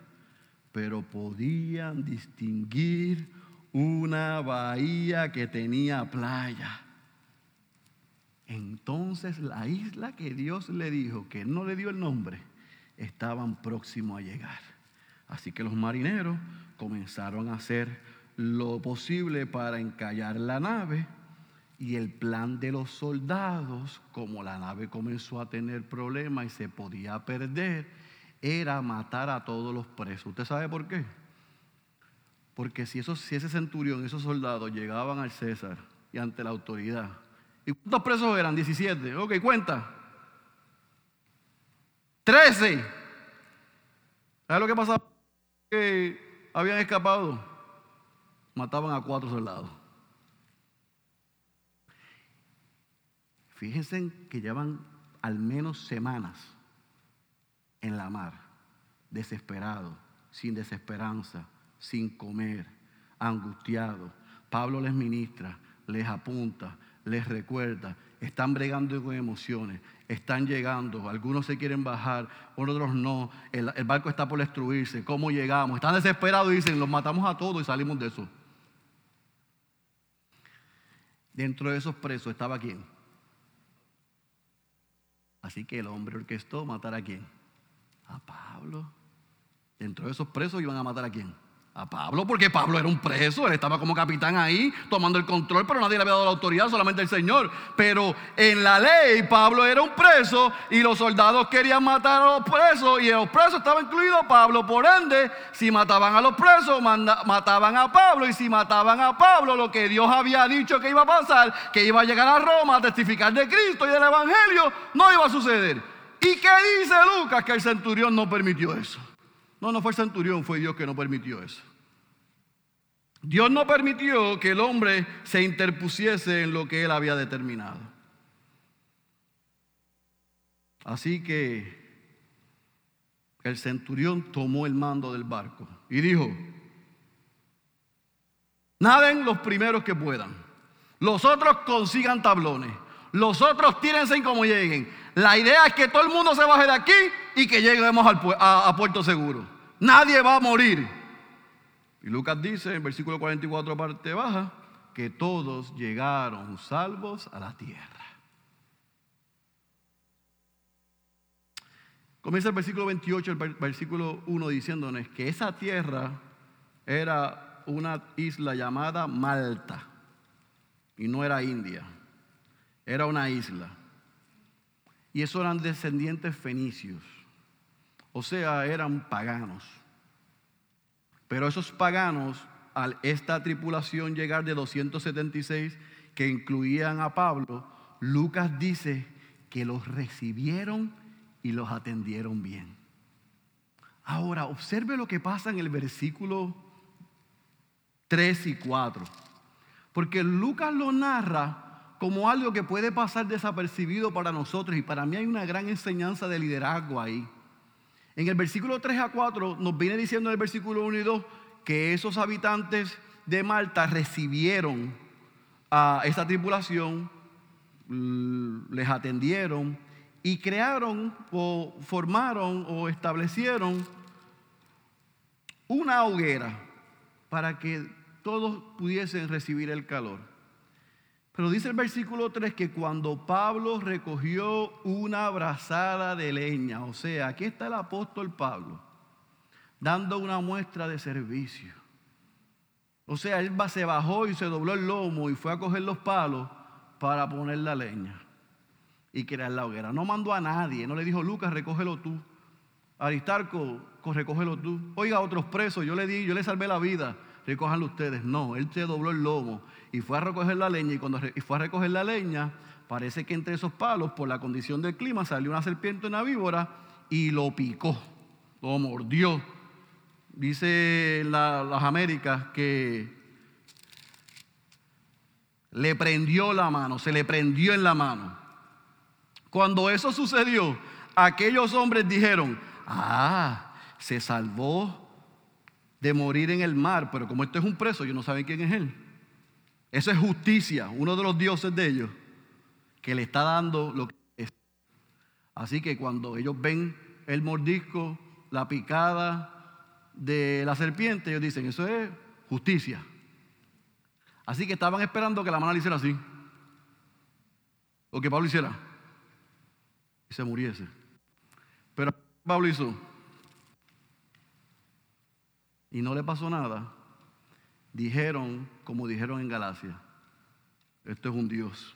pero podían distinguir una bahía que tenía playa. Entonces la isla que Dios le dijo, que no le dio el nombre, estaban próximos a llegar. Así que los marineros comenzaron a hacer lo posible para encallar la nave y el plan de los soldados, como la nave comenzó a tener problemas y se podía perder, era matar a todos los presos. ¿Usted sabe por qué? Porque si, esos, si ese centurión, esos soldados llegaban al César y ante la autoridad, ¿y cuántos presos eran? 17. Ok, cuenta. 13. ¿Sabes lo que pasaba? Que habían escapado. Mataban a cuatro soldados. Fíjense que llevan al menos semanas en la mar, desesperados, sin desesperanza sin comer, angustiados. Pablo les ministra, les apunta, les recuerda, están bregando con emociones, están llegando, algunos se quieren bajar, otros no, el, barco está por destruirse, ¿cómo llegamos? Están desesperados y dicen, los matamos a todos y salimos de eso. Dentro de esos presos estaba quién? Así que el hombre orquestó matar a quién? A Pablo. Dentro de esos presos iban a matar a quién? A Pablo, porque Pablo era un preso, él estaba como capitán ahí, tomando el control, pero nadie le había dado la autoridad, solamente el Señor. Pero en la ley, Pablo era un preso y los soldados querían matar a los presos y los presos estaban incluidos Pablo. Por ende, si mataban a los presos, mataban a Pablo y si mataban a Pablo, lo que Dios había dicho que iba a pasar, que iba a llegar a Roma a testificar de Cristo y del Evangelio, no iba a suceder. ¿Y qué dice Lucas? Que el centurión no permitió eso. No, no fue el centurión, fue Dios que no permitió eso. Dios no permitió que el hombre se interpusiese en lo que él había determinado. Así que el centurión tomó el mando del barco y dijo, naden los primeros que puedan, los otros consigan tablones, los otros tírense como lleguen. La idea es que todo el mundo se baje de aquí y que lleguemos a puerto seguro. Nadie va a morir. Y Lucas dice en versículo 44, parte baja, que todos llegaron salvos a la tierra. Comienza el versículo 28, el versículo 1 diciéndonos que esa tierra era una isla llamada Malta y no era India, era una isla. Y esos eran descendientes fenicios, o sea, eran paganos. Pero esos paganos, al esta tripulación llegar de 276 que incluían a Pablo, Lucas dice que los recibieron y los atendieron bien. Ahora, observe lo que pasa en el versículo 3 y 4. Porque Lucas lo narra como algo que puede pasar desapercibido para nosotros y para mí hay una gran enseñanza de liderazgo ahí. En el versículo 3 a 4 nos viene diciendo en el versículo 1 y 2 que esos habitantes de Malta recibieron a esta tripulación, les atendieron, y crearon o formaron o establecieron una hoguera para que todos pudiesen recibir el calor. Pero dice el versículo 3 que cuando Pablo recogió una brazada de leña, o sea, aquí está el apóstol Pablo, dando una muestra de servicio. O sea, él se bajó y se dobló el lomo y fue a coger los palos para poner la leña y crear la hoguera. No mandó a nadie, no le dijo, Lucas, recógelo tú. Aristarco, recógelo tú. Oiga, otros presos, yo le di, yo le salvé la vida, recójanlo ustedes. No, él se dobló el lomo y fue a recoger la leña y cuando fue a recoger la leña, parece que entre esos palos, por la condición del clima, salió una serpiente, una víbora y lo picó, lo mordió. Dice las Américas que le prendió la mano, se le prendió en la mano. Cuando eso sucedió, aquellos hombres dijeron, ah, se salvó de morir en el mar, pero como esto es un preso, ellos no saben quién es él. Eso es justicia, uno de los dioses de ellos, que le está dando lo que es. Así que cuando ellos ven el mordisco, la picada de la serpiente, ellos dicen, eso es justicia. Así que estaban esperando que la mano le hiciera así. O que Pablo hiciera y se muriese. Pero Pablo hizo y no le pasó nada. Dijeron, como dijeron en Galacia, esto es un Dios.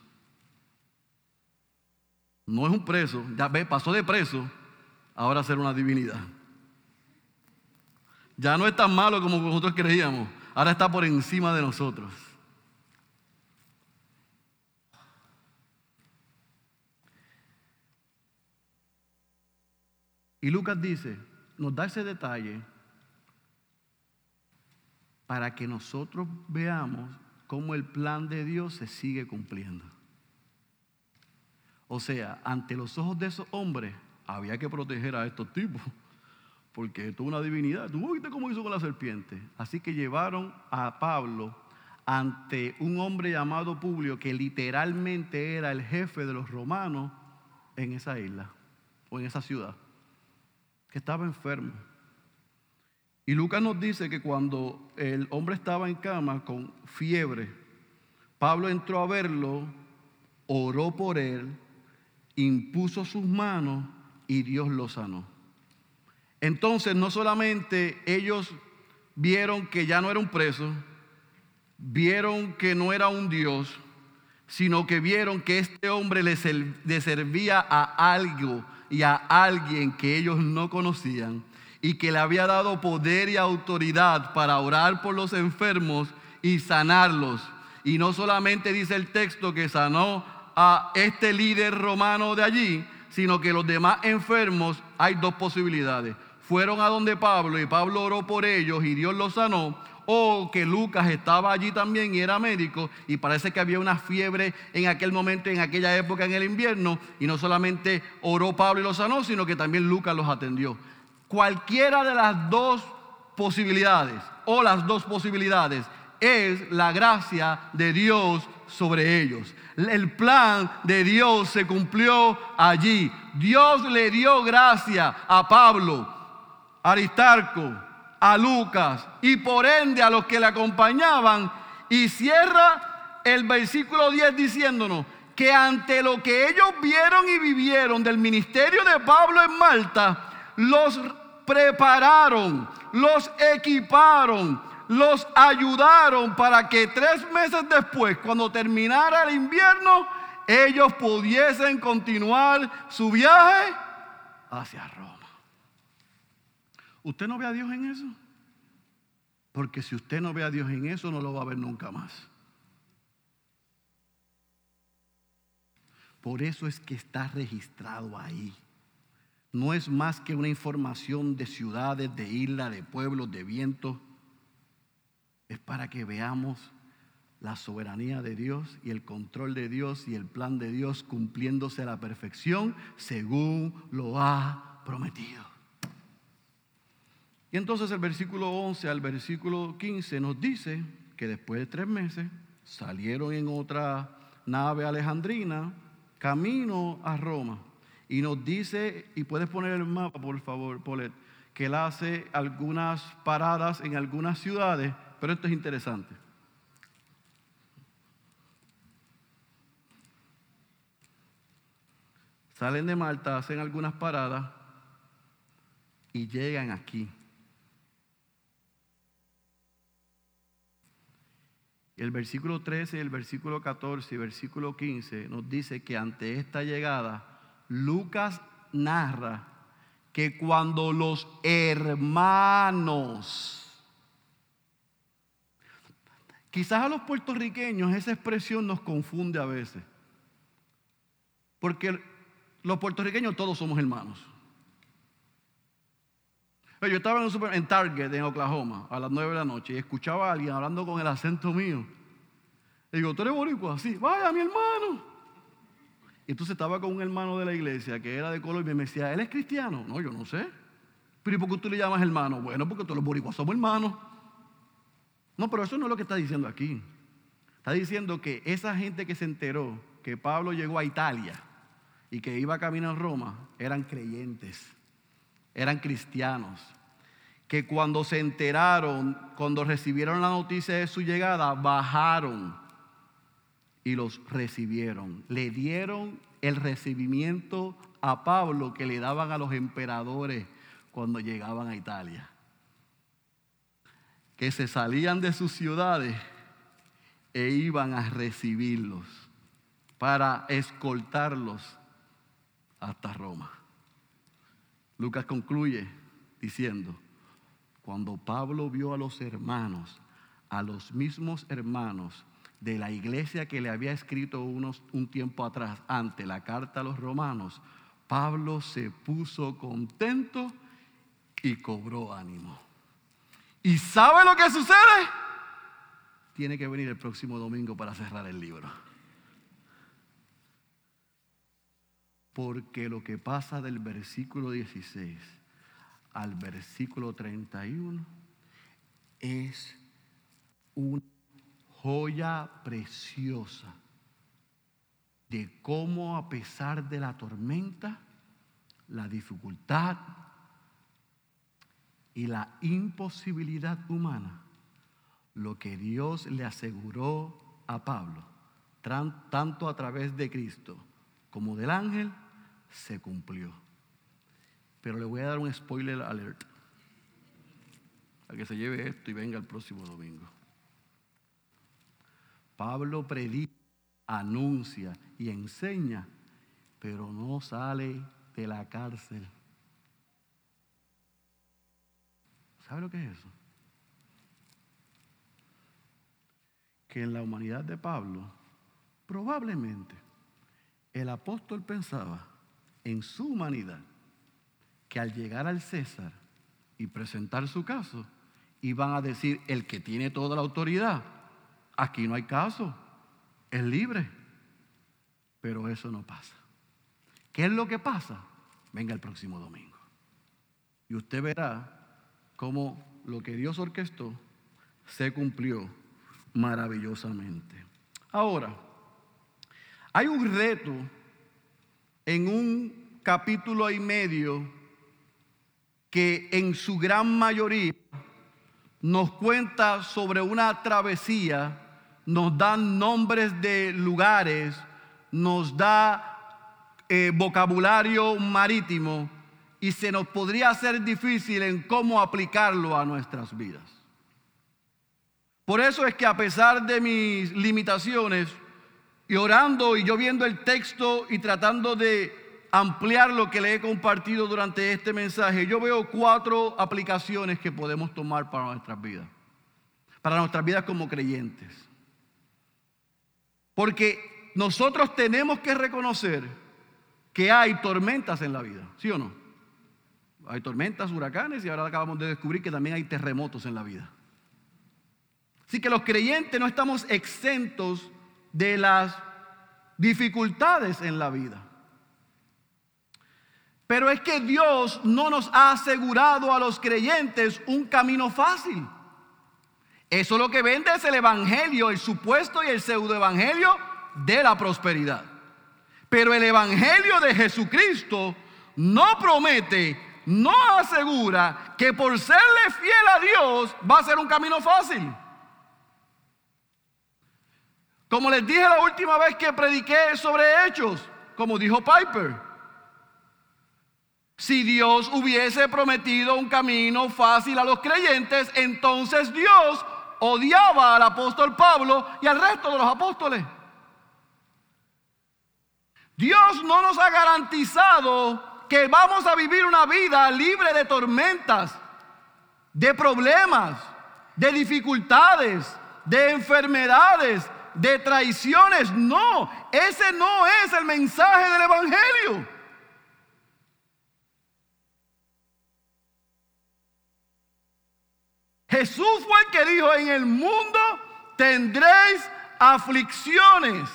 No es un preso, ya pasó de preso, ahora a ser una divinidad. Ya no es tan malo como nosotros creíamos, ahora está por encima de nosotros. Y Lucas dice, nos da ese detalle para que nosotros veamos cómo el plan de Dios se sigue cumpliendo. O sea, ante los ojos de esos hombres había que proteger a estos tipos, porque esto es una divinidad. ¿Tú viste cómo hizo con la serpiente? Así que llevaron a Pablo ante un hombre llamado Publio, que literalmente era el jefe de los romanos en esa isla o en esa ciudad que estaba enfermo. Y Lucas nos dice que cuando el hombre estaba en cama con fiebre, Pablo entró a verlo, oró por él, impuso sus manos y Dios lo sanó. Entonces no solamente ellos vieron que ya no era un preso, vieron que no era un Dios, sino que vieron que este hombre le servía a algo y a alguien que ellos no conocían y que le había dado poder y autoridad para orar por los enfermos y sanarlos. Y no solamente dice el texto que sanó a este líder romano de allí, sino que los demás enfermos hay dos posibilidades. Fueron a donde Pablo y Pablo oró por ellos y Dios los sanó o que Lucas estaba allí también y era médico y parece que había una fiebre en aquel momento, en aquella época, en el invierno, y no solamente oró Pablo y los sanó, sino que también Lucas los atendió. Cualquiera de las dos posibilidades o las dos posibilidades es la gracia de Dios sobre ellos. El plan de Dios se cumplió allí. Dios le dio gracia a Pablo, Aristarco, a Lucas y por ende a los que le acompañaban y cierra el versículo 10 diciéndonos que ante lo que ellos vieron y vivieron del ministerio de Pablo en Malta, los prepararon, los equiparon, los ayudaron para que tres meses después, cuando terminara el invierno, ellos pudiesen continuar su viaje hacia Roma. ¿Usted no ve a Dios en eso? Porque si usted no ve a Dios en eso, no lo va a ver nunca más. Por eso es que está registrado ahí. No es más que una información de ciudades, de islas, de pueblos, de vientos. Es para que veamos la soberanía de Dios y el control de Dios y el plan de Dios cumpliéndose a la perfección según lo ha prometido. Y entonces el versículo 11 al versículo 15 nos dice que después de tres meses salieron en otra nave alejandrina camino a Roma. Y nos dice, y puedes poner el mapa por favor, Polet, que él hace algunas paradas en algunas ciudades, pero esto es interesante. Salen de Malta, hacen algunas paradas y llegan aquí. El versículo 13, el versículo 14 y el versículo 15 nos dice que ante esta llegada, Lucas narra que cuando los hermanos, quizás a los puertorriqueños esa expresión nos confunde a veces, porque los puertorriqueños todos somos hermanos. Yo estaba en, en Target, en Oklahoma, a las 9 de la noche, y escuchaba a alguien hablando con el acento mío. Y digo, ¿tú eres boricua? Sí, vaya, mi hermano. Entonces estaba con un hermano de la iglesia que era de color y me decía, ¿él es cristiano? No, yo no sé. Pero ¿y por qué tú le llamas hermano? Bueno, porque todos los boricuas somos hermanos. No, pero eso no es lo que está diciendo aquí. Está diciendo que esa gente que se enteró que Pablo llegó a Italia y que iba a caminar a Roma eran creyentes eran cristianos, que cuando se enteraron, cuando recibieron la noticia de su llegada, bajaron y los recibieron. Le dieron el recibimiento a Pablo que le daban a los emperadores cuando llegaban a Italia. Que se salían de sus ciudades e iban a recibirlos para escoltarlos hasta Roma. Lucas concluye diciendo, cuando Pablo vio a los hermanos, a los mismos hermanos de la iglesia que le había escrito unos, un tiempo atrás, ante la carta a los romanos, Pablo se puso contento y cobró ánimo. ¿Y sabe lo que sucede? Tiene que venir el próximo domingo para cerrar el libro. Porque lo que pasa del versículo 16 al versículo 31 es una joya preciosa de cómo a pesar de la tormenta, la dificultad y la imposibilidad humana, lo que Dios le aseguró a Pablo, tanto a través de Cristo como del ángel, se cumplió. Pero le voy a dar un spoiler alert. A que se lleve esto y venga el próximo domingo. Pablo predica, anuncia y enseña, pero no sale de la cárcel. ¿Sabe lo que es eso? Que en la humanidad de Pablo, probablemente, el apóstol pensaba en su humanidad que al llegar al César y presentar su caso, iban a decir, el que tiene toda la autoridad, aquí no hay caso, es libre. Pero eso no pasa. ¿Qué es lo que pasa? Venga el próximo domingo. Y usted verá cómo lo que Dios orquestó se cumplió maravillosamente. Ahora, hay un reto en un capítulo y medio que en su gran mayoría nos cuenta sobre una travesía, nos dan nombres de lugares, nos da eh, vocabulario marítimo y se nos podría hacer difícil en cómo aplicarlo a nuestras vidas. Por eso es que a pesar de mis limitaciones, y orando y yo viendo el texto y tratando de ampliar lo que le he compartido durante este mensaje, yo veo cuatro aplicaciones que podemos tomar para nuestras vidas, para nuestras vidas como creyentes. Porque nosotros tenemos que reconocer que hay tormentas en la vida, ¿sí o no? Hay tormentas, huracanes y ahora acabamos de descubrir que también hay terremotos en la vida. Así que los creyentes no estamos exentos de las dificultades en la vida. Pero es que Dios no nos ha asegurado a los creyentes un camino fácil. Eso lo que vende es el evangelio, el supuesto y el pseudoevangelio de la prosperidad. Pero el evangelio de Jesucristo no promete, no asegura que por serle fiel a Dios va a ser un camino fácil. Como les dije la última vez que prediqué sobre hechos, como dijo Piper, si Dios hubiese prometido un camino fácil a los creyentes, entonces Dios odiaba al apóstol Pablo y al resto de los apóstoles. Dios no nos ha garantizado que vamos a vivir una vida libre de tormentas, de problemas, de dificultades, de enfermedades, de traiciones. No, ese no es el mensaje del Evangelio. Jesús fue el que dijo, en el mundo tendréis aflicciones,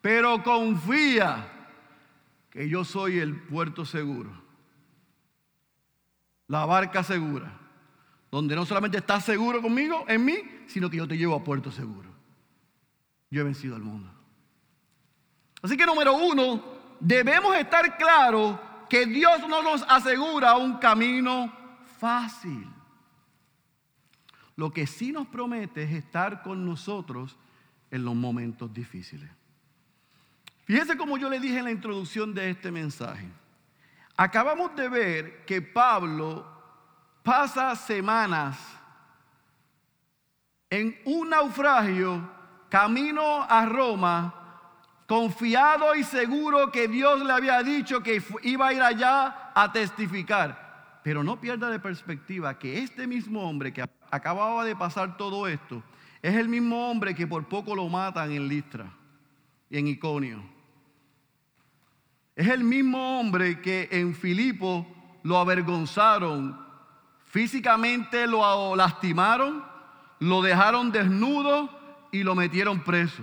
pero confía que yo soy el puerto seguro, la barca segura, donde no solamente estás seguro conmigo, en mí, sino que yo te llevo a puerto seguro yo he vencido al mundo. Así que número uno, debemos estar claros que Dios no nos asegura un camino fácil. Lo que sí nos promete es estar con nosotros en los momentos difíciles. Fíjense como yo le dije en la introducción de este mensaje. Acabamos de ver que Pablo pasa semanas en un naufragio camino a Roma, confiado y seguro que Dios le había dicho que iba a ir allá a testificar. Pero no pierda de perspectiva que este mismo hombre que acababa de pasar todo esto, es el mismo hombre que por poco lo matan en Listra y en Iconio. Es el mismo hombre que en Filipo lo avergonzaron, físicamente lo lastimaron, lo dejaron desnudo y lo metieron preso.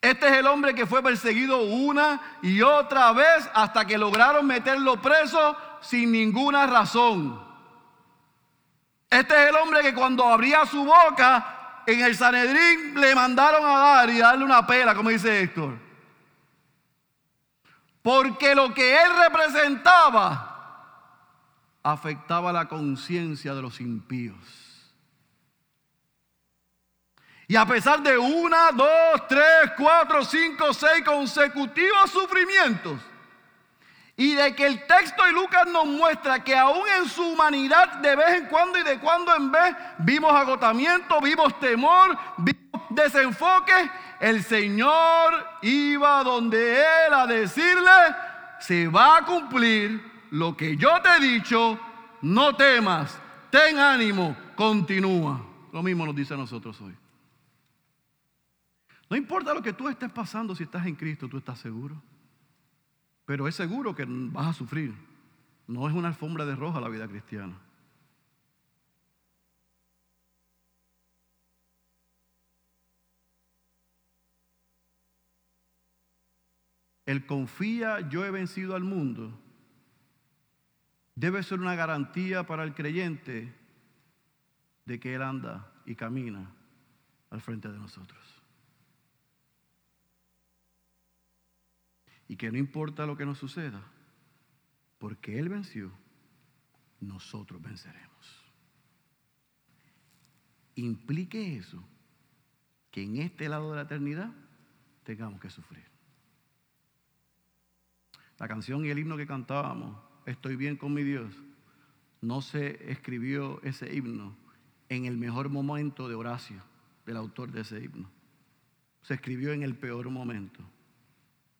Este es el hombre que fue perseguido una y otra vez hasta que lograron meterlo preso sin ninguna razón. Este es el hombre que cuando abría su boca en el Sanedrín le mandaron a dar y darle una pela, como dice Héctor. Porque lo que él representaba afectaba la conciencia de los impíos. Y a pesar de una, dos, tres, cuatro, cinco, seis consecutivos sufrimientos, y de que el texto de Lucas nos muestra que aún en su humanidad, de vez en cuando y de cuando en vez, vimos agotamiento, vimos temor, vimos desenfoque, el Señor iba donde Él a decirle, se va a cumplir lo que yo te he dicho, no temas, ten ánimo, continúa. Lo mismo nos dice a nosotros hoy. No importa lo que tú estés pasando, si estás en Cristo, tú estás seguro. Pero es seguro que vas a sufrir. No es una alfombra de roja la vida cristiana. El confía, yo he vencido al mundo, debe ser una garantía para el creyente de que Él anda y camina al frente de nosotros. Y que no importa lo que nos suceda, porque Él venció, nosotros venceremos. Implique eso, que en este lado de la eternidad tengamos que sufrir. La canción y el himno que cantábamos, Estoy bien con mi Dios, no se escribió ese himno en el mejor momento de Horacio, del autor de ese himno. Se escribió en el peor momento,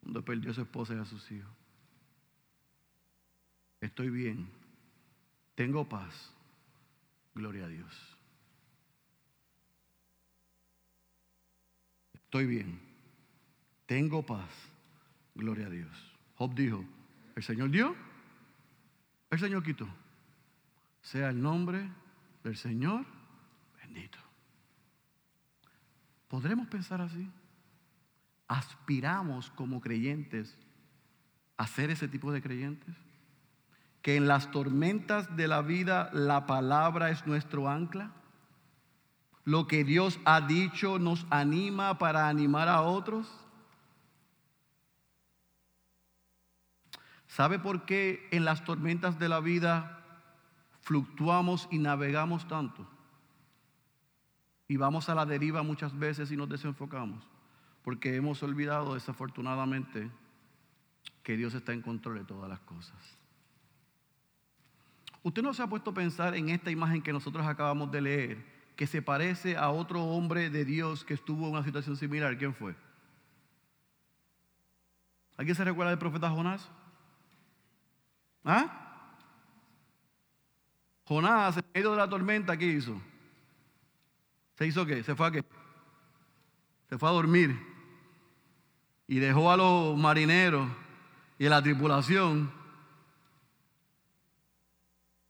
cuando perdió a su esposa y a sus hijos. Estoy bien, tengo paz, gloria a Dios. Estoy bien, tengo paz, gloria a Dios. Job dijo, el Señor dio, el Señor quitó. Sea el nombre del Señor bendito. ¿Podremos pensar así? ¿Aspiramos como creyentes a ser ese tipo de creyentes? Que en las tormentas de la vida la palabra es nuestro ancla. Lo que Dios ha dicho nos anima para animar a otros. ¿Sabe por qué en las tormentas de la vida fluctuamos y navegamos tanto? Y vamos a la deriva muchas veces y nos desenfocamos. Porque hemos olvidado desafortunadamente que Dios está en control de todas las cosas. Usted no se ha puesto a pensar en esta imagen que nosotros acabamos de leer, que se parece a otro hombre de Dios que estuvo en una situación similar. ¿Quién fue? ¿Alguien se recuerda del profeta Jonás? ¿Ah? Jonás, en medio de la tormenta, ¿qué hizo? ¿Se hizo qué? ¿Se fue a qué? Se fue a dormir. Y dejó a los marineros y a la tripulación.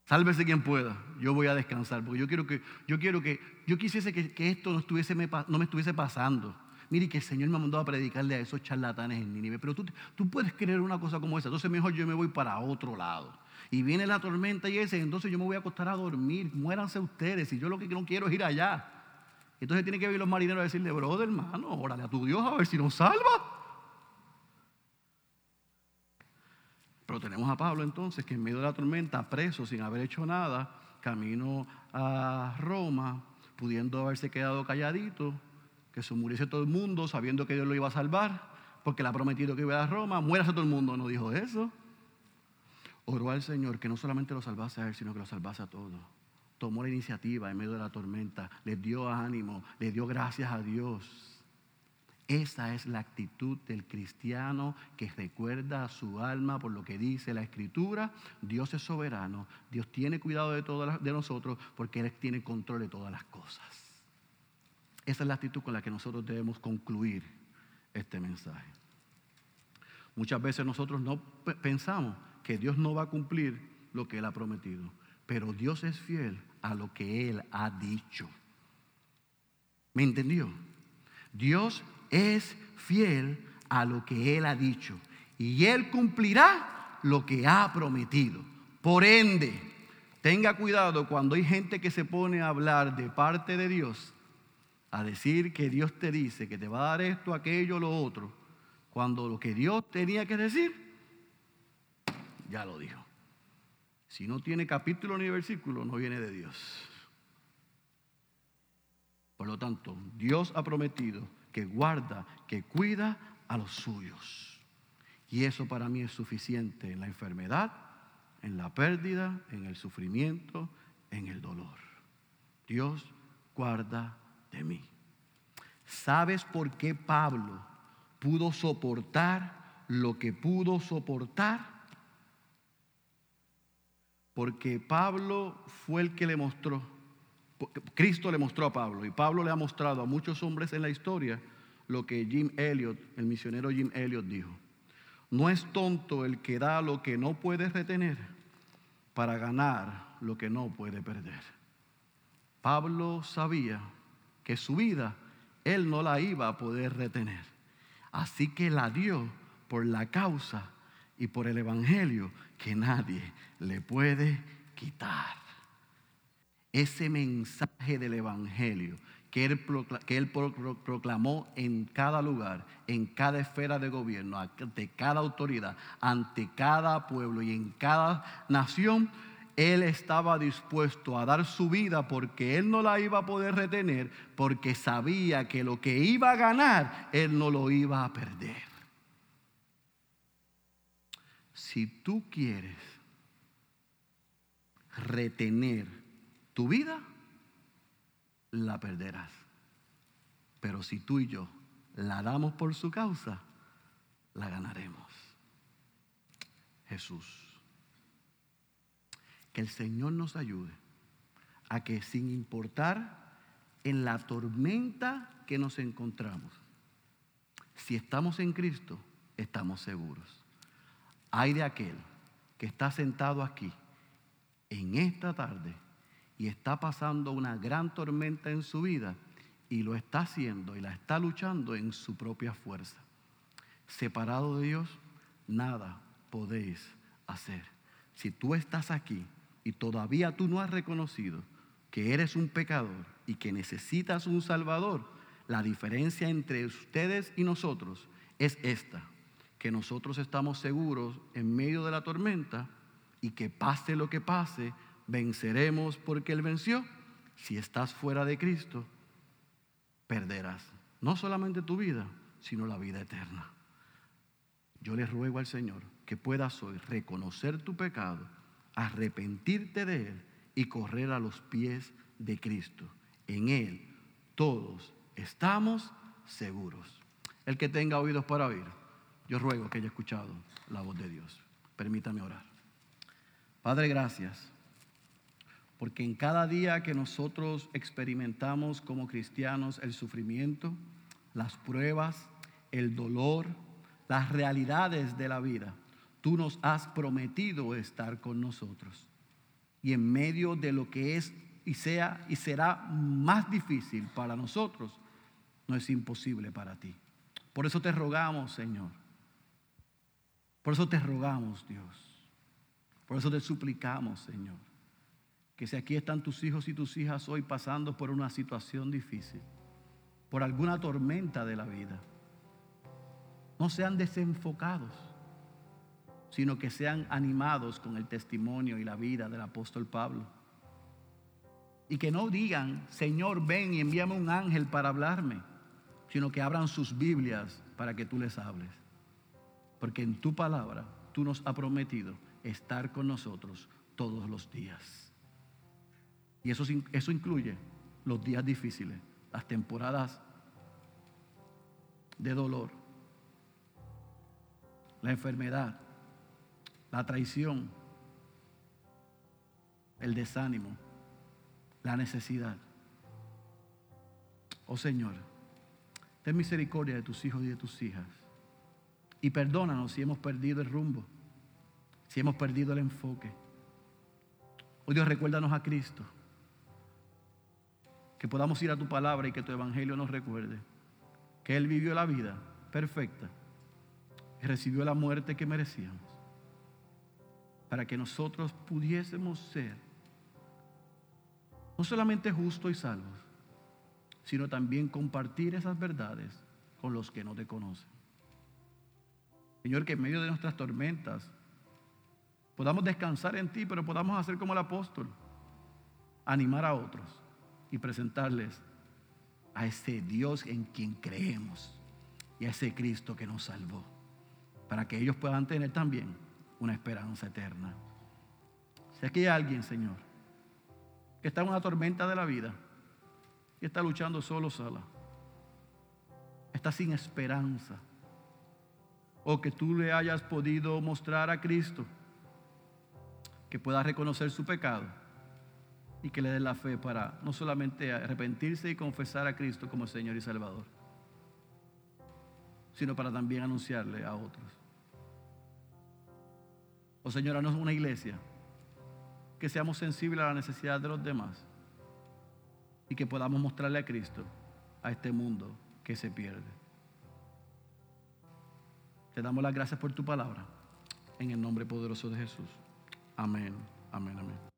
Sálvese quien pueda. Yo voy a descansar. Porque yo quiero que, yo quiero que, yo quisiese que, esto no, estuviese, no me estuviese pasando. Mire que el Señor me ha mandado a predicarle a esos charlatanes en Nínive. Pero tú, tú puedes creer una cosa como esa. Entonces mejor yo me voy para otro lado. Y viene la tormenta y ese, entonces yo me voy a acostar a dormir. Muéranse ustedes. Y yo lo que no quiero es ir allá. Entonces tiene que venir los marineros a decirle, brother, hermano, órale a tu Dios a ver si nos salva. Pero tenemos a Pablo entonces que en medio de la tormenta, preso sin haber hecho nada, camino a Roma, pudiendo haberse quedado calladito, que se muriese todo el mundo, sabiendo que Dios lo iba a salvar, porque le ha prometido que iba a Roma, muérase todo el mundo, no dijo eso. Oró al Señor que no solamente lo salvase a él, sino que lo salvase a todos tomó la iniciativa en medio de la tormenta, le dio ánimo, le dio gracias a Dios. Esa es la actitud del cristiano que recuerda a su alma por lo que dice la Escritura. Dios es soberano, Dios tiene cuidado de, todas de nosotros porque Él tiene control de todas las cosas. Esa es la actitud con la que nosotros debemos concluir este mensaje. Muchas veces nosotros no pensamos que Dios no va a cumplir lo que Él ha prometido, pero Dios es fiel a lo que Él ha dicho. ¿Me entendió? Dios es fiel a lo que Él ha dicho y Él cumplirá lo que ha prometido. Por ende, tenga cuidado cuando hay gente que se pone a hablar de parte de Dios, a decir que Dios te dice que te va a dar esto, aquello, lo otro, cuando lo que Dios tenía que decir, ya lo dijo. Si no tiene capítulo ni versículo, no viene de Dios. Por lo tanto, Dios ha prometido que guarda, que cuida a los suyos. Y eso para mí es suficiente en la enfermedad, en la pérdida, en el sufrimiento, en el dolor. Dios guarda de mí. ¿Sabes por qué Pablo pudo soportar lo que pudo soportar? Porque Pablo fue el que le mostró, Cristo le mostró a Pablo y Pablo le ha mostrado a muchos hombres en la historia lo que Jim Elliot, el misionero Jim Elliot dijo. No es tonto el que da lo que no puede retener para ganar lo que no puede perder. Pablo sabía que su vida él no la iba a poder retener. Así que la dio por la causa y por el Evangelio que nadie le puede quitar. Ese mensaje del Evangelio que él, que él, proclamó en cada lugar, en cada esfera de gobierno, ante cada autoridad, ante cada pueblo y en cada nación, Él estaba dispuesto a dar su vida porque Él no la iba a poder retener, porque sabía que lo que iba a ganar, Él no lo iba a perder. Si tú quieres retener tu vida, la perderás. Pero si tú y yo la damos por su causa, la ganaremos. Jesús. Que el Señor nos ayude a que sin importar en la tormenta que nos encontramos, si estamos en Cristo, estamos seguros. Hay de aquel que está sentado aquí en esta tarde y está pasando una gran tormenta en su vida y lo está haciendo y la está luchando en su propia fuerza. Separado de Dios, nada podéis hacer. Si tú estás aquí y todavía tú no has reconocido que eres un pecador y que necesitas un Salvador, la diferencia entre ustedes y nosotros es esta, que nosotros estamos seguros en medio de la tormenta y que pase lo que pase, venceremos porque Él venció. Si estás fuera de Cristo, perderás no solamente tu vida, sino la vida eterna. Yo le ruego al Señor que puedas hoy reconocer tu pecado, arrepentirte de él y correr a los pies de Cristo. En Él todos estamos seguros. El que tenga oídos para oír, yo ruego que haya escuchado la voz de Dios. Permítame orar. Padre, gracias, porque en cada día que nosotros experimentamos como cristianos el sufrimiento, las pruebas, el dolor, las realidades de la vida, tú nos has prometido estar con nosotros. Y en medio de lo que es y sea y será más difícil para nosotros, no es imposible para ti. Por eso te rogamos, Señor. Por eso te rogamos, Dios. Por eso te suplicamos, Señor, que si aquí están tus hijos y tus hijas hoy pasando por una situación difícil, por alguna tormenta de la vida, no sean desenfocados, sino que sean animados con el testimonio y la vida del apóstol Pablo. Y que no digan, Señor, ven y envíame un ángel para hablarme, sino que abran sus Biblias para que tú les hables. Porque en tu palabra tú nos has prometido estar con nosotros todos los días. Y eso, eso incluye los días difíciles, las temporadas de dolor, la enfermedad, la traición, el desánimo, la necesidad. Oh Señor, ten misericordia de tus hijos y de tus hijas. Y perdónanos si hemos perdido el rumbo, si hemos perdido el enfoque. Oh Dios, recuérdanos a Cristo. Que podamos ir a tu palabra y que tu evangelio nos recuerde que Él vivió la vida perfecta y recibió la muerte que merecíamos para que nosotros pudiésemos ser no solamente justos y salvos, sino también compartir esas verdades con los que no te conocen. Señor, que en medio de nuestras tormentas podamos descansar en ti, pero podamos hacer como el apóstol, animar a otros y presentarles a ese Dios en quien creemos y a ese Cristo que nos salvó para que ellos puedan tener también una esperanza eterna. Si aquí hay alguien, Señor, que está en una tormenta de la vida y está luchando solo, sola, está sin esperanza, o que tú le hayas podido mostrar a Cristo que pueda reconocer su pecado y que le dé la fe para no solamente arrepentirse y confesar a Cristo como Señor y Salvador, sino para también anunciarle a otros. Oh Señor, no es una iglesia que seamos sensibles a la necesidad de los demás y que podamos mostrarle a Cristo a este mundo que se pierde. Te damos las gracias por tu palabra en el nombre poderoso de Jesús. Amén, amén, amén.